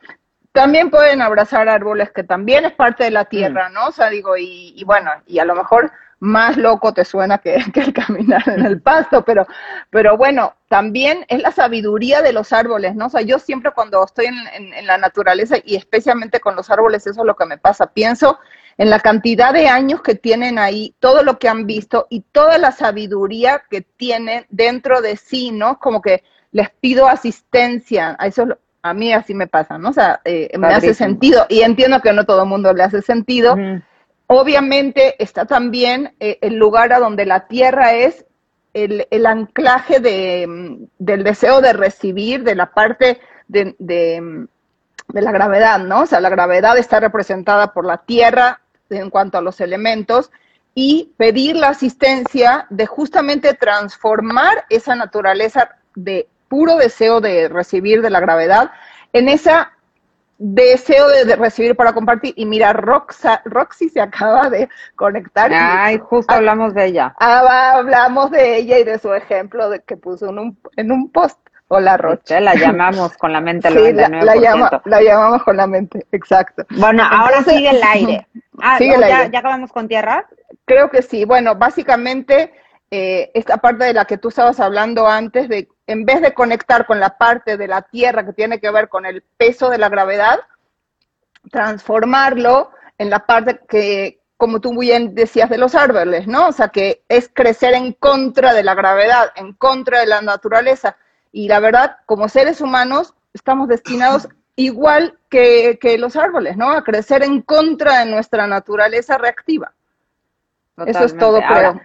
Speaker 2: También pueden abrazar árboles que también es parte de la tierra, mm. ¿no? O sea, digo, y, y, bueno, y a lo mejor más loco te suena que, que, el caminar en el pasto, pero, pero bueno, también es la sabiduría de los árboles, ¿no? O sea, yo siempre cuando estoy en, en la naturaleza y especialmente con los árboles, eso es lo que me pasa. Pienso en la cantidad de años que tienen ahí, todo lo que han visto y toda la sabiduría que tienen dentro de sí, ¿no? Como que les pido asistencia, a eso a mí así me pasa, ¿no? O sea, eh, me hace sentido y entiendo que no todo el mundo le hace sentido. Obviamente está también eh, el lugar a donde la tierra es el, anclaje de, del deseo de recibir, de la parte de, de, de la gravedad, ¿no? O sea, la gravedad está representada por la tierra, en cuanto a los elementos y pedir la asistencia de justamente transformar esa naturaleza de puro deseo de recibir de la gravedad en esa deseo de, recibir para compartir. Y mira, Roxy se acaba de conectar.
Speaker 1: Ay, justo hablamos de ella.
Speaker 2: Ah, hablamos de ella y de su ejemplo de que puso en un, en un post. Hola, Roche.
Speaker 1: La llamamos con la mente
Speaker 2: sí, La, la, llamamos con la mente, exacto.
Speaker 1: Bueno, ahora sigue el aire. Ah, ¿ya, acabamos con tierra?
Speaker 2: Creo que sí. Bueno, básicamente eh, esta parte de la que tú estabas hablando antes, de en vez de conectar con la parte de la tierra que tiene que ver con el peso de la gravedad, transformarlo en la parte que, como tú muy bien decías de los árboles, ¿no? O sea, que es crecer en contra de la gravedad, en contra de la naturaleza y la verdad, como seres humanos, estamos destinados igual que, los árboles, ¿no? A crecer en contra de nuestra naturaleza reactiva. Eso es todo, creo.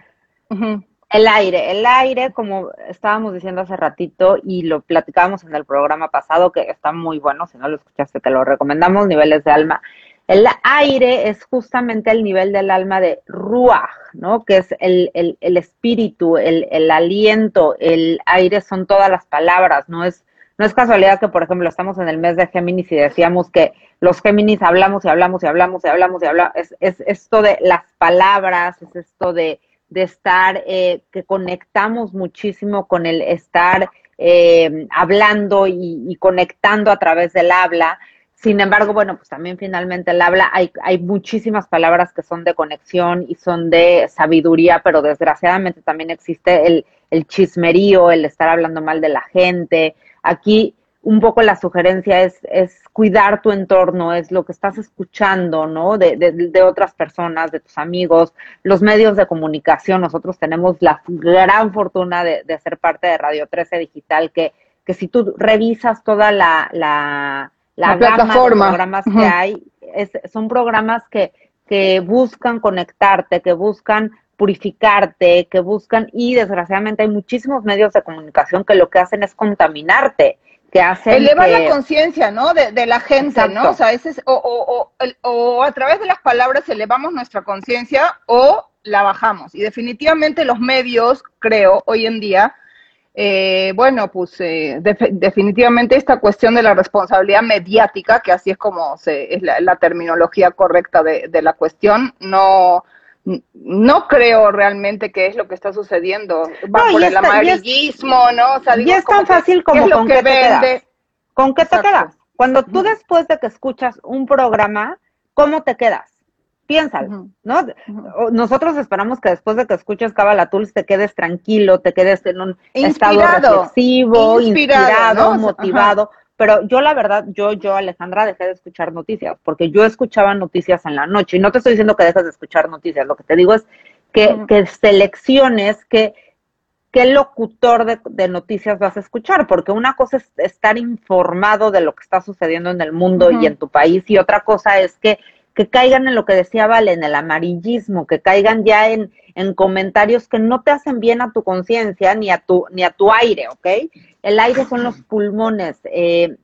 Speaker 1: El aire, el aire, como estábamos diciendo hace ratito y lo platicábamos en el programa pasado, que está muy bueno, si no lo escuchaste, te lo recomendamos, niveles de alma. El aire es justamente el nivel del alma de Ruach, ¿no? Que es el, espíritu, el, aliento, el aire son todas las palabras, no es, no es casualidad que, por ejemplo, estamos en el mes de Géminis y decíamos que los Géminis hablamos y hablamos y hablamos y hablamos y hablamos. Es, es esto de las palabras, es esto de, de estar, eh, que conectamos muchísimo con el estar eh, hablando y, conectando a través del habla. Sin embargo, bueno, pues también finalmente el habla, hay, hay muchísimas palabras que son de conexión y son de sabiduría, pero desgraciadamente también existe el, el chismerío, el estar hablando mal de la gente. Aquí un poco la sugerencia es, es cuidar tu entorno, es lo que estás escuchando, ¿no? De, de, de, otras personas, de tus amigos, los medios de comunicación. Nosotros tenemos la gran fortuna de, de ser parte de Radio 13 Digital, que, que si tú revisas toda la, la, la, la plataforma de programas uh -huh. que hay, es, son programas que, que buscan conectarte, que buscan purificarte, que buscan, y desgraciadamente hay muchísimos medios de comunicación que lo que hacen es contaminarte, que hacen
Speaker 2: Eleva
Speaker 1: que...
Speaker 2: la conciencia, ¿no? De, de, la gente, Exacto. ¿no? O sea, ese es, o, o, o, o, a través de las palabras elevamos nuestra conciencia o la bajamos. Y definitivamente los medios, creo, hoy en día, eh, bueno, pues eh, de, definitivamente esta cuestión de la responsabilidad mediática, que así es como se, es la, la terminología correcta de, de la cuestión, no no creo realmente que es lo que está sucediendo. Va no, por el está, amarillismo,
Speaker 1: es,
Speaker 2: ¿no?
Speaker 1: O sea, digo, y es tan fácil como ¿qué con qué te quedas. ¿Con qué te Exacto. quedas? Cuando tú después de que escuchas un programa, ¿cómo te quedas? Piénsalo. ¿no? Nosotros esperamos que después de que escuches Tools te quedes tranquilo, te quedes en un inspirado, estado reflexivo, inspirado, inspirado ¿no? motivado. Ajá. Pero yo la verdad, yo, yo, Alejandra, dejé de escuchar noticias, porque yo escuchaba noticias en la noche. Y no te estoy diciendo que dejes de escuchar noticias, lo que te digo es que, que selecciones que, qué locutor de, de, noticias vas a escuchar, porque una cosa es estar informado de lo que está sucediendo en el mundo uh -huh. y en tu país, y otra cosa es que, que caigan en lo que decía Vale, en el amarillismo, que caigan ya en, en comentarios que no te hacen bien a tu conciencia ni a tu ni a tu aire, ¿ok? El aire son los pulmones. Eh,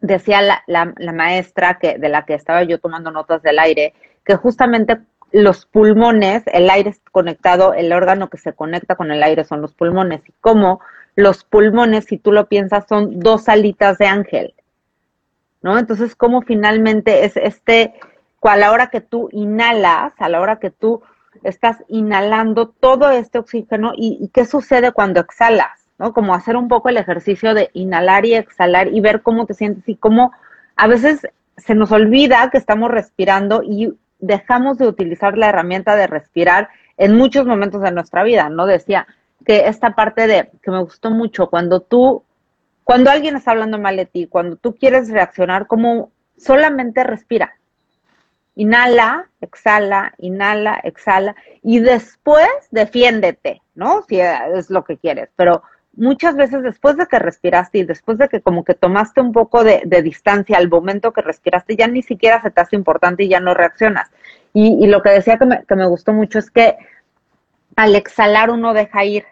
Speaker 1: decía la, la, maestra que de la que estaba yo tomando notas del aire, que justamente los pulmones, el aire es conectado, el órgano que se conecta con el aire son los pulmones, y como los pulmones, si tú lo piensas, son dos alitas de ángel, ¿no? Entonces, como finalmente es este, a la hora que tú inhalas, a la hora que tú estás inhalando todo este oxígeno, y, qué sucede cuando exhalas? ¿no? Como hacer un poco el ejercicio de inhalar y exhalar y ver cómo te sientes y cómo a veces se nos olvida que estamos respirando y dejamos de utilizar la herramienta de respirar en muchos momentos de nuestra vida, ¿no? Decía que esta parte de, que me gustó mucho, cuando tú, cuando alguien está hablando mal de ti, cuando tú quieres reaccionar, como solamente respira. Inhala, exhala, inhala, exhala, y después defiéndete, ¿no? Si es lo que quieres, pero muchas veces después de que respiraste y después de que como que tomaste un poco de, de, distancia al momento que respiraste, ya ni siquiera se te hace importante y ya no reaccionas. Y, y lo que decía que me, que me, gustó mucho es que al exhalar uno deja ir.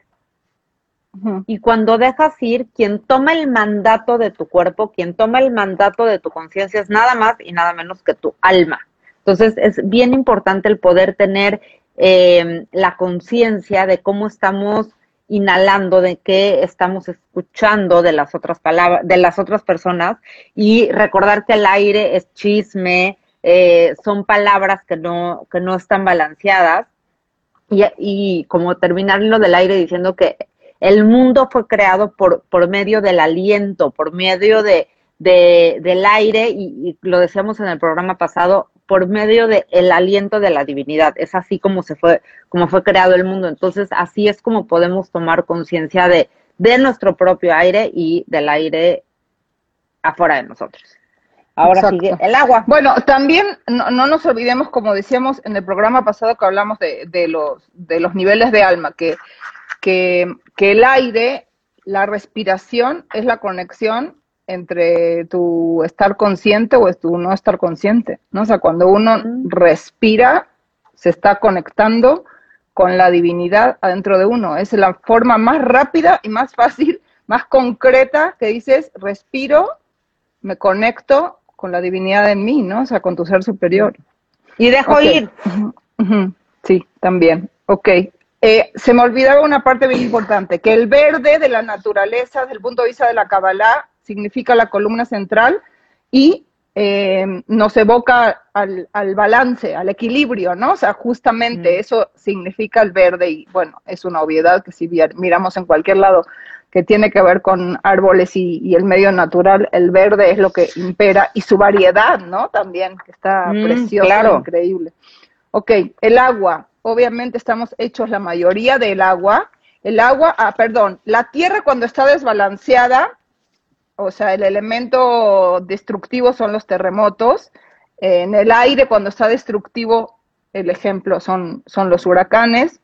Speaker 1: Uh -huh. Y cuando dejas ir, quien toma el mandato de tu cuerpo, quien toma el mandato de tu conciencia es nada más y nada menos que tu alma. Entonces es bien importante el poder tener eh, la conciencia de cómo estamos inhalando, de qué estamos escuchando de las otras palabras, de las otras personas y recordar que el aire es chisme, eh, son palabras que no, que no están balanceadas. Y, como terminar lo del aire diciendo que el mundo fue creado por, por medio del aliento, por medio de, de del aire y, lo decíamos en el programa pasado, por medio del el aliento de la divinidad. Es así como se fue, como fue creado el mundo. Entonces, así es como podemos tomar conciencia de, de nuestro propio aire y del aire afuera de nosotros. Ahora Exacto. sigue el agua.
Speaker 2: Bueno, también no, no, nos olvidemos, como decíamos en el programa pasado que hablamos de, de los, de los niveles de alma, que, que, que el aire, la respiración es la conexión entre tu estar consciente o tu no estar consciente, ¿no? O sea, cuando uno respira, se está conectando con la divinidad adentro de uno. Es la forma más rápida y más fácil, más concreta que dices, respiro, me conecto con la divinidad en mí, ¿no? O sea, con tu ser superior.
Speaker 1: Y dejo okay. ir.
Speaker 2: Sí, también. Ok. Eh, se me olvidaba una parte bien importante, que el verde de la naturaleza, desde el punto de vista de la Kabbalah, significa la columna central y eh, nos evoca al, balance, al equilibrio, ¿no? O sea, justamente mm. eso significa el verde y bueno, es una obviedad que si miramos en cualquier lado que tiene que ver con árboles y, el medio natural, el verde es lo que impera y su variedad, ¿no? También, que está mm, precioso, increíble. Ok, el agua, obviamente estamos hechos la mayoría del agua. El agua, ah, perdón, la tierra cuando está desbalanceada, o sea, el elemento destructivo son los terremotos. En el aire, cuando está destructivo, el ejemplo son, son los huracanes.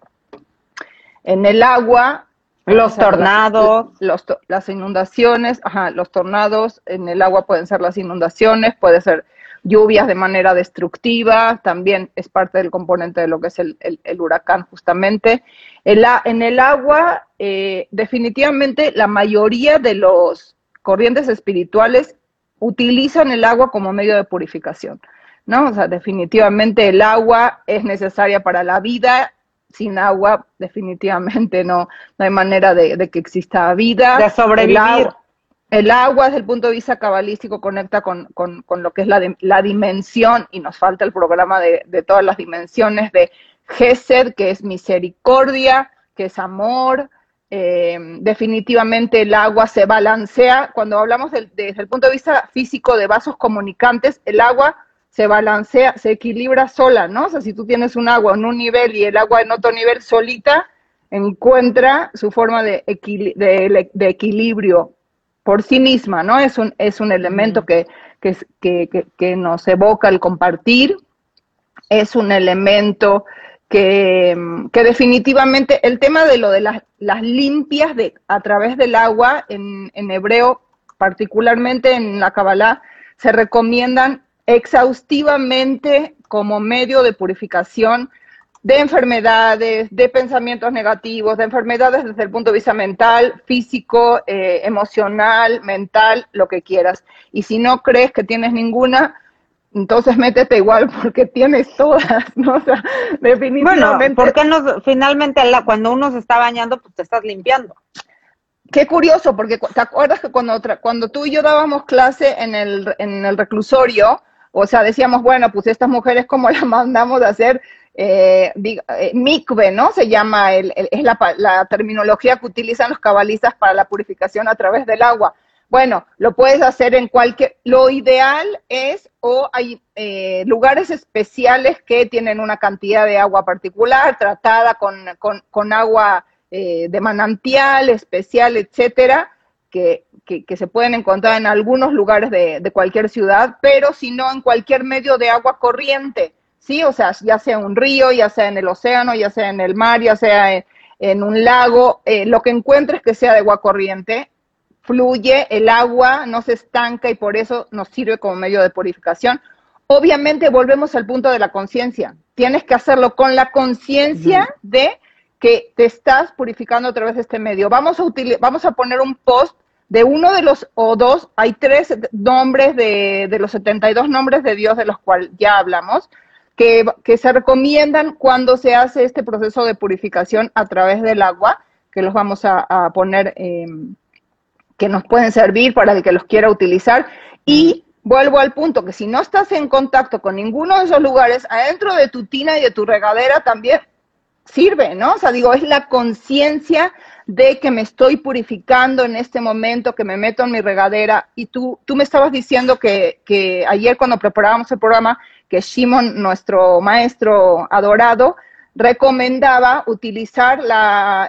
Speaker 2: En el agua,
Speaker 1: los tornados.
Speaker 2: Las, inundaciones, ajá, los tornados, en el agua pueden ser las inundaciones, puede ser lluvias de manera destructiva, también es parte del componente de lo que es el, huracán justamente. en el agua, eh, definitivamente la mayoría de los corrientes espirituales utilizan el agua como medio de purificación, ¿no? O sea, definitivamente el agua es necesaria para la vida, sin agua definitivamente no, no hay manera de, que exista vida.
Speaker 1: De sobrevivir.
Speaker 2: El agua, desde el punto de vista cabalístico, conecta con, lo que es la, la, dimensión, y nos falta el programa de, de todas las dimensiones de Gesed, que es misericordia, que es amor, eh, definitivamente el agua se balancea. Cuando hablamos desde el punto de vista físico de vasos comunicantes, el agua se balancea, se equilibra sola, ¿no? O sea, si tú tienes un agua en un nivel y el agua en otro nivel solita, encuentra su forma de, equilibrio por sí misma, ¿no? Es un, es un elemento que, que, que nos evoca el compartir, es un elemento que, definitivamente el tema de lo de las, limpias de, a través del agua en, hebreo, particularmente en la Kabbalah, se recomiendan exhaustivamente como medio de purificación de enfermedades, de pensamientos negativos, de enfermedades desde el punto de vista mental, físico, eh, emocional, mental, lo que quieras. Y si no crees que tienes ninguna, entonces métete igual porque tienes todas, ¿no? O sea, definitivamente.
Speaker 1: Bueno, porque no, finalmente cuando uno se está bañando, pues te estás limpiando.
Speaker 2: Qué curioso, porque te acuerdas que cuando, cuando tú y yo dábamos clase en el, en el reclusorio, o sea, decíamos, bueno, pues estas mujeres, ¿cómo las mandamos a hacer? Eh, eh, mikve, ¿no? Se llama, el, es la, la terminología que utilizan los cabalistas para la purificación a través del agua. Bueno, lo puedes hacer en cualquier, lo ideal es, o hay eh, lugares especiales que tienen una cantidad de agua particular, tratada con, agua eh, de manantial especial, etcétera, que, se pueden encontrar en algunos lugares de, cualquier ciudad, pero si no en cualquier medio de agua corriente, ¿sí? O sea, ya sea un río, ya sea en el océano, ya sea en el mar, ya sea en, un lago, eh, lo que encuentres que sea de agua corriente, fluye, el agua no se estanca y por eso nos sirve como medio de purificación. Obviamente volvemos al punto de la conciencia. Tienes que hacerlo con la conciencia de que te estás purificando a través de este medio. Vamos a, vamos a poner un post de uno de los, o dos, hay tres nombres de, de los 72 nombres de Dios de los cuales ya hablamos, que, que, se recomiendan cuando se hace este proceso de purificación a través del agua, que los vamos a, poner que nos pueden servir para el que los quiera utilizar. Y vuelvo al punto que si no estás en contacto con ninguno de esos lugares, adentro de tu tina y de tu regadera también sirve, ¿no? O sea, digo, es la conciencia de que me estoy purificando en este momento, que me meto en mi regadera. Y tú, tú me estabas diciendo que, que ayer cuando preparábamos el programa, que Shimon, nuestro maestro adorado, recomendaba utilizar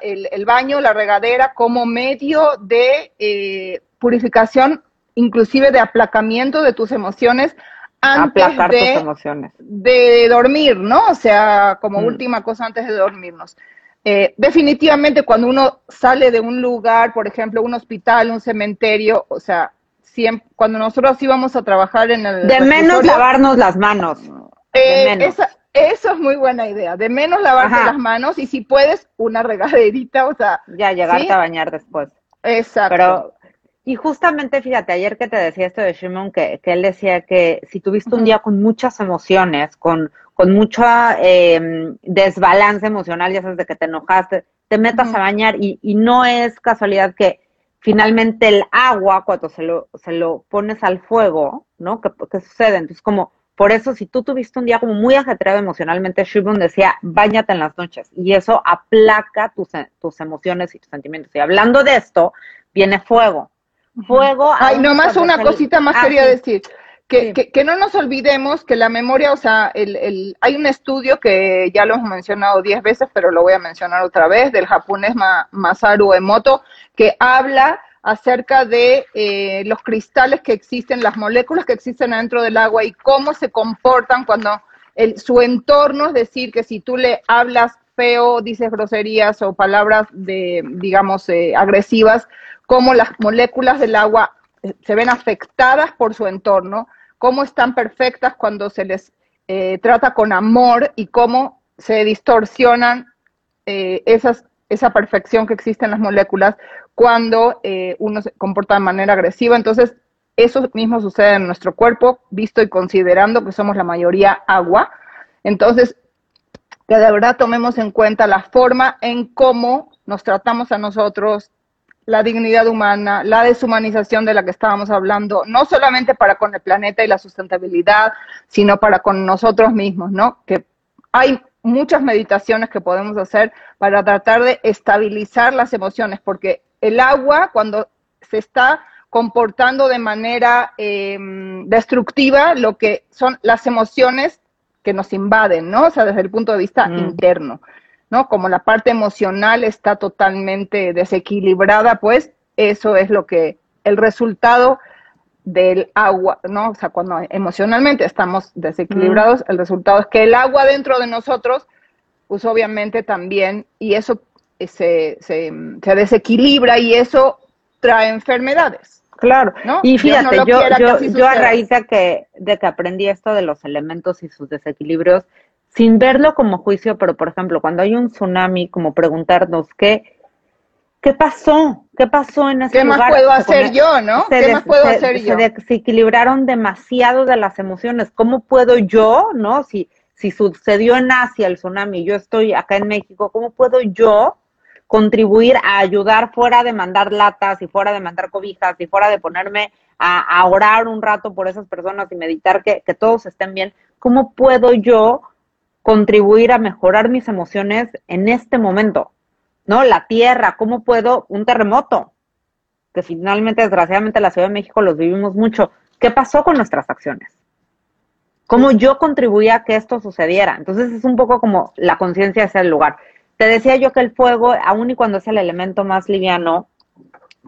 Speaker 2: el, baño, la regadera como medio de eh, purificación, inclusive de aplacamiento de tus emociones antes de, dormir, ¿no? O sea, como mm. última cosa antes de dormirnos. Eh, definitivamente cuando uno sale de un lugar, por ejemplo, un hospital, un cementerio, o sea, siempre, cuando nosotros íbamos a trabajar en el...
Speaker 1: De menos lavarnos las manos.
Speaker 2: Eh, esa, eso es muy buena idea. De menos lavarte las manos y si puedes, una regaderita, o sea.
Speaker 1: Ya, llegarte a bañar después.
Speaker 2: Exacto.
Speaker 1: Pero, y justamente, fíjate, ayer que te decía esto de Shimon, que, que él decía que si tuviste un día con muchas emociones, con, con mucho eh, desbalance emocional, ya sabes, de que te enojaste, te metas a bañar y, y no es casualidad que finalmente el agua, cuando se lo, se lo pones al fuego, ¿no? ¿Qué, ¿Qué, sucede? Entonces, como, por eso, si tú tuviste un día como muy ajetreado emocionalmente, Shibun decía, bañate en las noches, y eso aplaca tus, tus emociones y tus sentimientos. Y hablando de esto, viene fuego. Fuego.
Speaker 2: Ay, nomás una cosita más ah, quería sí. decir. Que, que, que, no nos olvidemos que la memoria, o sea, el, el, hay un estudio que ya lo hemos mencionado diez veces, pero lo voy a mencionar otra vez, del japonés Masaru Emoto, que habla acerca de eh, los cristales que existen, las moléculas que existen dentro del agua y cómo se comportan cuando el, su entorno, es decir, que si tú le hablas feo, dices groserías o palabras de, digamos, eh, agresivas, cómo las moléculas del agua se ven afectadas por su entorno, cómo están perfectas cuando se les eh, trata con amor y cómo se distorsionan eh, esas, esa perfección que existe en las moléculas cuando eh, uno se comporta de manera agresiva. Entonces, eso mismo sucede en nuestro cuerpo, visto y considerando que somos la mayoría agua. Entonces, que de verdad tomemos en cuenta la forma en cómo nos tratamos a nosotros, la dignidad humana, la deshumanización de la que estábamos hablando, no solamente para con el planeta y la sustentabilidad, sino para con nosotros mismos, ¿no? Que hay muchas meditaciones que podemos hacer para tratar de estabilizar las emociones, porque el agua cuando se está comportando de manera eh, destructiva, lo que son las emociones que nos invaden, ¿no? O sea, desde el punto de vista mm. interno. ¿no? Como la parte emocional está totalmente desequilibrada, pues eso es lo que el resultado del agua, ¿no? O sea, cuando emocionalmente estamos desequilibrados, mm. el resultado es que el agua dentro de nosotros, pues obviamente también, y eso se, se, se desequilibra y eso trae enfermedades.
Speaker 1: Claro, ¿no? y fíjate, no yo, yo, yo a raíz de que, de que aprendí esto de los elementos y sus desequilibrios, sin verlo como juicio, pero por ejemplo, cuando hay un tsunami, como preguntarnos qué, qué pasó, qué pasó en ese
Speaker 2: ¿Qué
Speaker 1: lugar.
Speaker 2: más puedo hacer yo, no? ¿Qué más puedo
Speaker 1: se,
Speaker 2: hacer
Speaker 1: se
Speaker 2: yo?
Speaker 1: desequilibraron demasiado de las emociones. ¿Cómo puedo yo, no? Si, si sucedió en Asia el tsunami, yo estoy acá en México, ¿cómo puedo yo contribuir a ayudar fuera de mandar latas y fuera de mandar cobijas y fuera de ponerme a, a orar un rato por esas personas y meditar que, que todos estén bien? ¿Cómo puedo yo contribuir a mejorar mis emociones en este momento, ¿no? La tierra, ¿cómo puedo? Un terremoto, que finalmente, desgraciadamente, la Ciudad de México los vivimos mucho. ¿Qué pasó con nuestras acciones? ¿Cómo yo contribuía a que esto sucediera? Entonces es un poco como la conciencia hacia el lugar. Te decía yo que el fuego, aun y cuando es el elemento más liviano,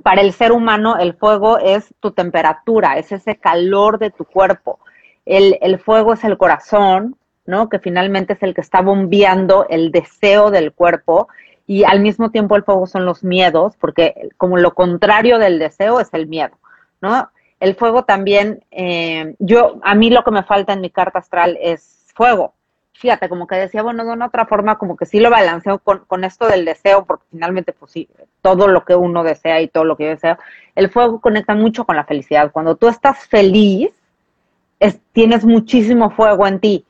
Speaker 1: para el ser humano el fuego es tu temperatura, es ese calor de tu cuerpo. El, el fuego es el corazón, ¿no? Que finalmente es el que está bombeando el deseo del cuerpo y al mismo tiempo el fuego son los miedos, porque como lo contrario del deseo es el miedo, ¿no? El fuego también, eh, yo, a mí lo que me falta en mi carta astral es fuego. Fíjate, como que decía, bueno, de una otra forma, como que sí lo balanceo con, con esto del deseo, porque finalmente, pues sí, todo lo que uno desea y todo lo que yo deseo, el fuego conecta mucho con la felicidad. Cuando tú estás feliz, es, tienes muchísimo fuego en ti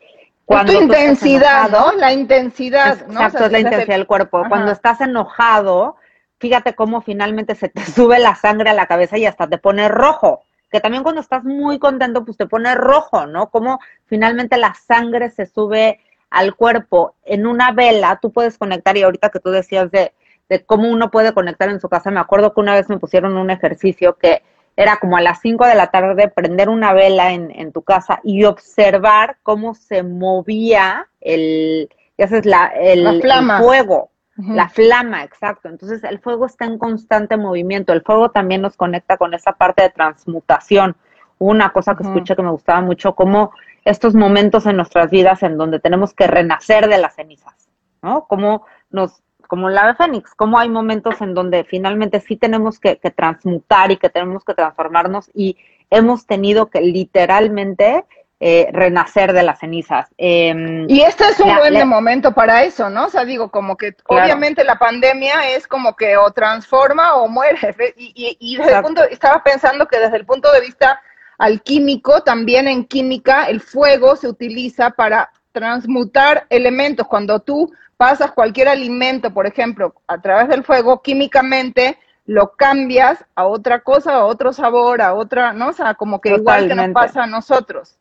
Speaker 2: cuando es tu intensidad, enojado, ¿no? La intensidad,
Speaker 1: ¿no? Exacto, o sea, es la intensidad del cuerpo. Ajá. Cuando estás enojado, fíjate cómo finalmente se te sube la sangre a la cabeza y hasta te pone rojo. Que también cuando estás muy contento, pues te pone rojo, ¿no? Como finalmente la sangre se sube al cuerpo. En una vela tú puedes conectar, y ahorita que tú decías de, de cómo uno puede conectar en su casa, me acuerdo que una vez me pusieron un ejercicio que era como a las 5 de la tarde prender una vela en, en, tu casa y observar cómo se movía el, ya sabes, la, el,
Speaker 2: la flama.
Speaker 1: el fuego, uh -huh. la flama, exacto. Entonces el fuego está en constante movimiento. El fuego también nos conecta con esa parte de transmutación. Una cosa que uh -huh. escuché que me gustaba mucho, como estos momentos en nuestras vidas en donde tenemos que renacer de las cenizas, ¿no? Cómo nos como la de Fénix, cómo hay momentos en donde finalmente sí tenemos que, que, transmutar y que tenemos que transformarnos y hemos tenido que literalmente eh, renacer de las cenizas.
Speaker 2: Eh, y este es un la, buen la, momento para eso, ¿no? O sea, digo, como que claro. obviamente la pandemia es como que o transforma o muere. Y, y, y desde el punto, estaba pensando que desde el punto de vista alquímico, también en química, el fuego se utiliza para transmutar elementos. Cuando tú pasas cualquier alimento, por ejemplo, a través del fuego, químicamente lo cambias a otra cosa, a otro sabor, a otra, ¿no? O sea, como que igual que nos pasa a nosotros.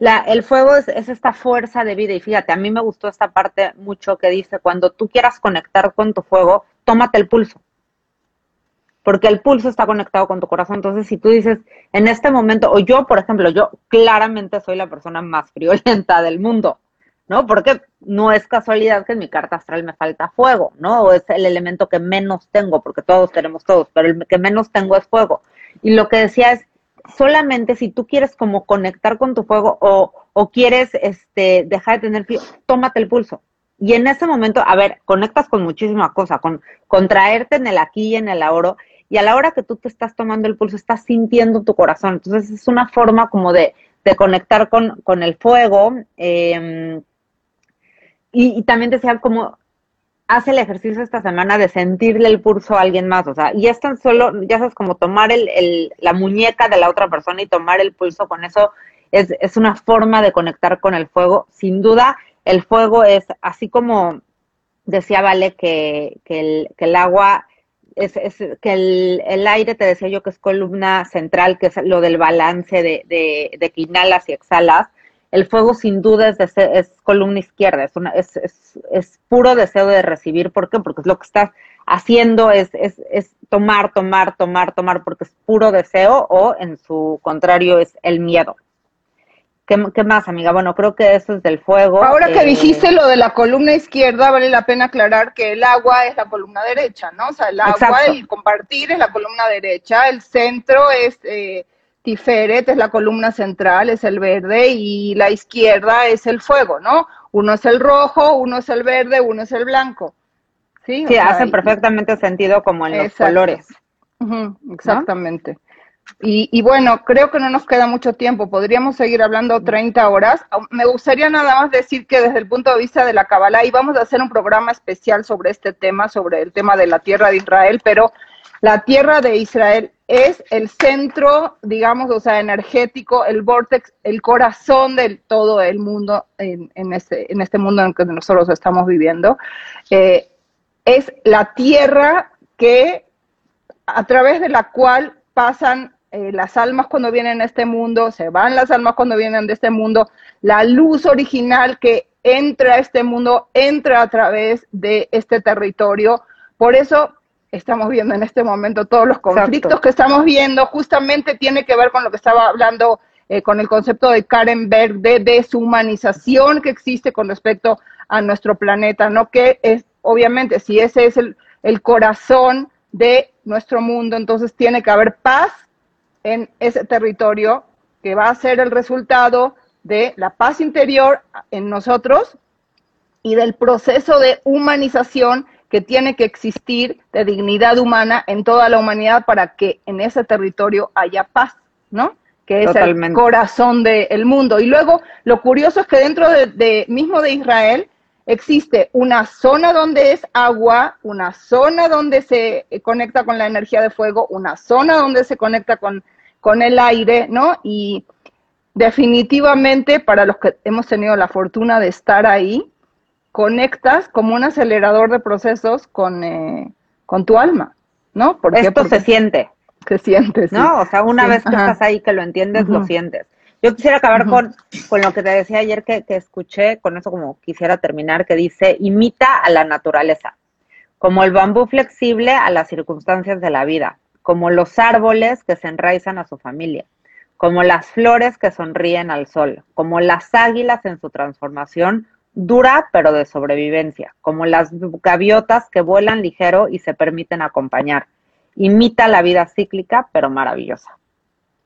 Speaker 1: La, el fuego es, es, esta fuerza de vida y fíjate, a mí me gustó esta parte mucho que dice, cuando tú quieras conectar con tu fuego, tómate el pulso, porque el pulso está conectado con tu corazón. Entonces, si tú dices, en este momento, o yo, por ejemplo, yo claramente soy la persona más friolenta del mundo, ¿no? Porque no es casualidad que en mi carta astral me falta fuego, ¿no? O es el elemento que menos tengo, porque todos tenemos todos, pero el que menos tengo es fuego. Y lo que decía es, solamente si tú quieres como conectar con tu fuego o, o quieres este, dejar de tener frío, tómate el pulso. Y en ese momento, a ver, conectas con muchísima cosa, con contraerte en el aquí y en el ahora, y a la hora que tú te estás tomando el pulso, estás sintiendo tu corazón. Entonces es una forma como de, de conectar con, con el fuego. Eh, y, también decía como hace el ejercicio esta semana de sentirle el pulso a alguien más, o sea, y es tan solo, ya sabes, como tomar el, la muñeca de la otra persona y tomar el pulso con eso, es, es una forma de conectar con el fuego. Sin duda, el fuego es, así como decía Vale que, que, el, que el agua, es, es que el, el, aire, te decía yo que es columna central, que es lo del balance de, de, de que inhalas y exhalas, el fuego sin duda es, columna izquierda, es, una, es, es, es, puro deseo de recibir. ¿Por qué? Porque es lo que estás haciendo, es, es, es tomar, tomar, tomar, tomar, porque es puro deseo o en su contrario es el miedo. ¿Qué, ¿Qué, más, amiga? Bueno, creo que eso es del fuego.
Speaker 2: Ahora que eh, dijiste lo de la columna izquierda, vale la pena aclarar que el agua es la columna derecha, ¿no? O sea, el agua, Exacto. el compartir es la columna derecha, el centro es... Eh, Tiferet es la columna central, es el verde, y la izquierda es el fuego, ¿no? Uno es el rojo, uno es el verde, uno es el blanco.
Speaker 1: Sí, sí hace perfectamente sentido como en los colores.
Speaker 2: Uh -huh, exactamente. ¿No? Y, y, bueno, creo que no nos queda mucho tiempo, podríamos seguir hablando 30 horas. Me gustaría nada más decir que desde el punto de vista de la Kabbalah, y vamos a hacer un programa especial sobre este tema, sobre el tema de la tierra de Israel, pero la tierra de Israel es el centro, digamos, o sea, energético, el vortex, el corazón de todo el mundo en, este, este mundo en el que nosotros estamos viviendo. Eh, es la tierra que, a través de la cual pasan eh, las almas cuando vienen a este mundo, se van las almas cuando vienen de este mundo, la luz original que entra a este mundo, entra a través de este territorio. Por eso estamos viendo en este momento, todos los conflictos Exacto. que estamos viendo, justamente tiene que ver con lo que estaba hablando eh, con el concepto de Karen Berg de deshumanización que existe con respecto a nuestro planeta, ¿no? Que es, obviamente, si ese es el, el corazón de nuestro mundo, entonces tiene que haber paz en ese territorio que va a ser el resultado de la paz interior en nosotros y del proceso de humanización que tiene que existir de dignidad humana en toda la humanidad para que en ese territorio haya paz, ¿no? Que es Totalmente. el corazón del de mundo. Y luego, lo curioso es que dentro de, de, mismo de Israel existe una zona donde es agua, una zona donde se conecta con la energía de fuego, una zona donde se conecta con, con el aire, ¿no? Y definitivamente para los que hemos tenido la fortuna de estar ahí, conectas como un acelerador de procesos con, eh, con tu alma, ¿no?
Speaker 1: ¿Por Esto Porque se siente.
Speaker 2: Se siente, sí.
Speaker 1: ¿No? O sea, una sí. vez que Ajá. estás ahí, que lo entiendes, uh -huh. lo sientes. Yo quisiera acabar uh -huh. con, con lo que te decía ayer que, que escuché, con eso como quisiera terminar, que dice, imita a la naturaleza, como el bambú flexible a las circunstancias de la vida, como los árboles que se enraizan a su familia, como las flores que sonríen al sol, como las águilas en su transformación, dura pero de sobrevivencia, como las gaviotas que vuelan ligero y se permiten acompañar. Imita la vida cíclica pero maravillosa.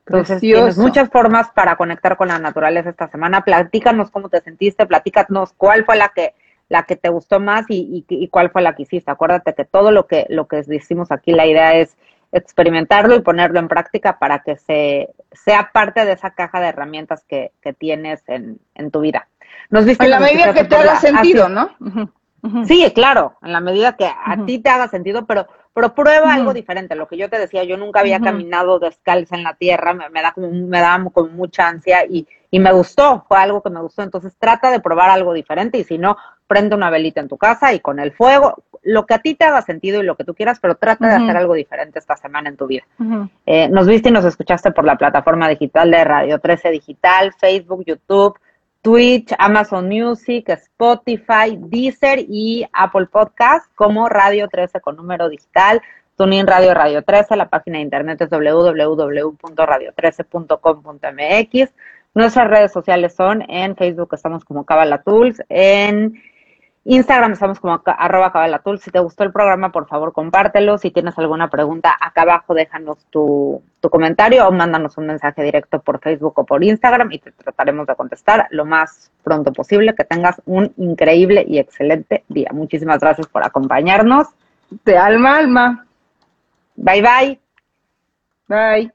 Speaker 1: Entonces Precioso. tienes muchas formas para conectar con la naturaleza esta semana. Platícanos cómo te sentiste, platícanos cuál fue la que la que te gustó más y, y, y cuál fue la que hiciste. Acuérdate que todo lo que lo que decimos aquí, la idea es experimentarlo y ponerlo en práctica para que se, sea parte de esa caja de herramientas que, que tienes en, en tu vida.
Speaker 2: Nos viste en la medida que te haga sentido, así. ¿no? Uh
Speaker 1: -huh. Uh -huh. Sí, claro, en la medida que a uh -huh. ti te haga sentido, pero, pero prueba algo diferente. Lo que yo te decía, yo nunca había caminado descalza en la tierra, me, me da como, me daba como mucha ansia y, y me gustó, fue algo que me gustó. Entonces trata de probar algo diferente y si no, prende una velita en tu casa y con el fuego, lo que a ti te haga sentido y lo que tú quieras, pero trata de hacer algo diferente esta semana en tu vida. Eh, nos viste y nos escuchaste por la plataforma digital de Radio 13 Digital, Facebook, YouTube, Twitch, Amazon Music, Spotify, Deezer y Apple Podcast como Radio 13 con número digital. TuneIn Radio Radio 13, la página de internet es www.radio13.com.mx. Nuestras redes sociales son en Facebook estamos como Cabala Tools, en Instagram estamos como arroba Cabala Tools. Si te gustó el programa, por favor, compártelo. Si tienes alguna pregunta, acá abajo déjanos tu, tu comentario o mándanos un mensaje directo por Facebook o por Instagram y te trataremos de contestar lo más pronto posible. Que tengas un increíble y excelente día. Muchísimas gracias por acompañarnos.
Speaker 2: De alma alma.
Speaker 1: Bye bye.
Speaker 2: Bye.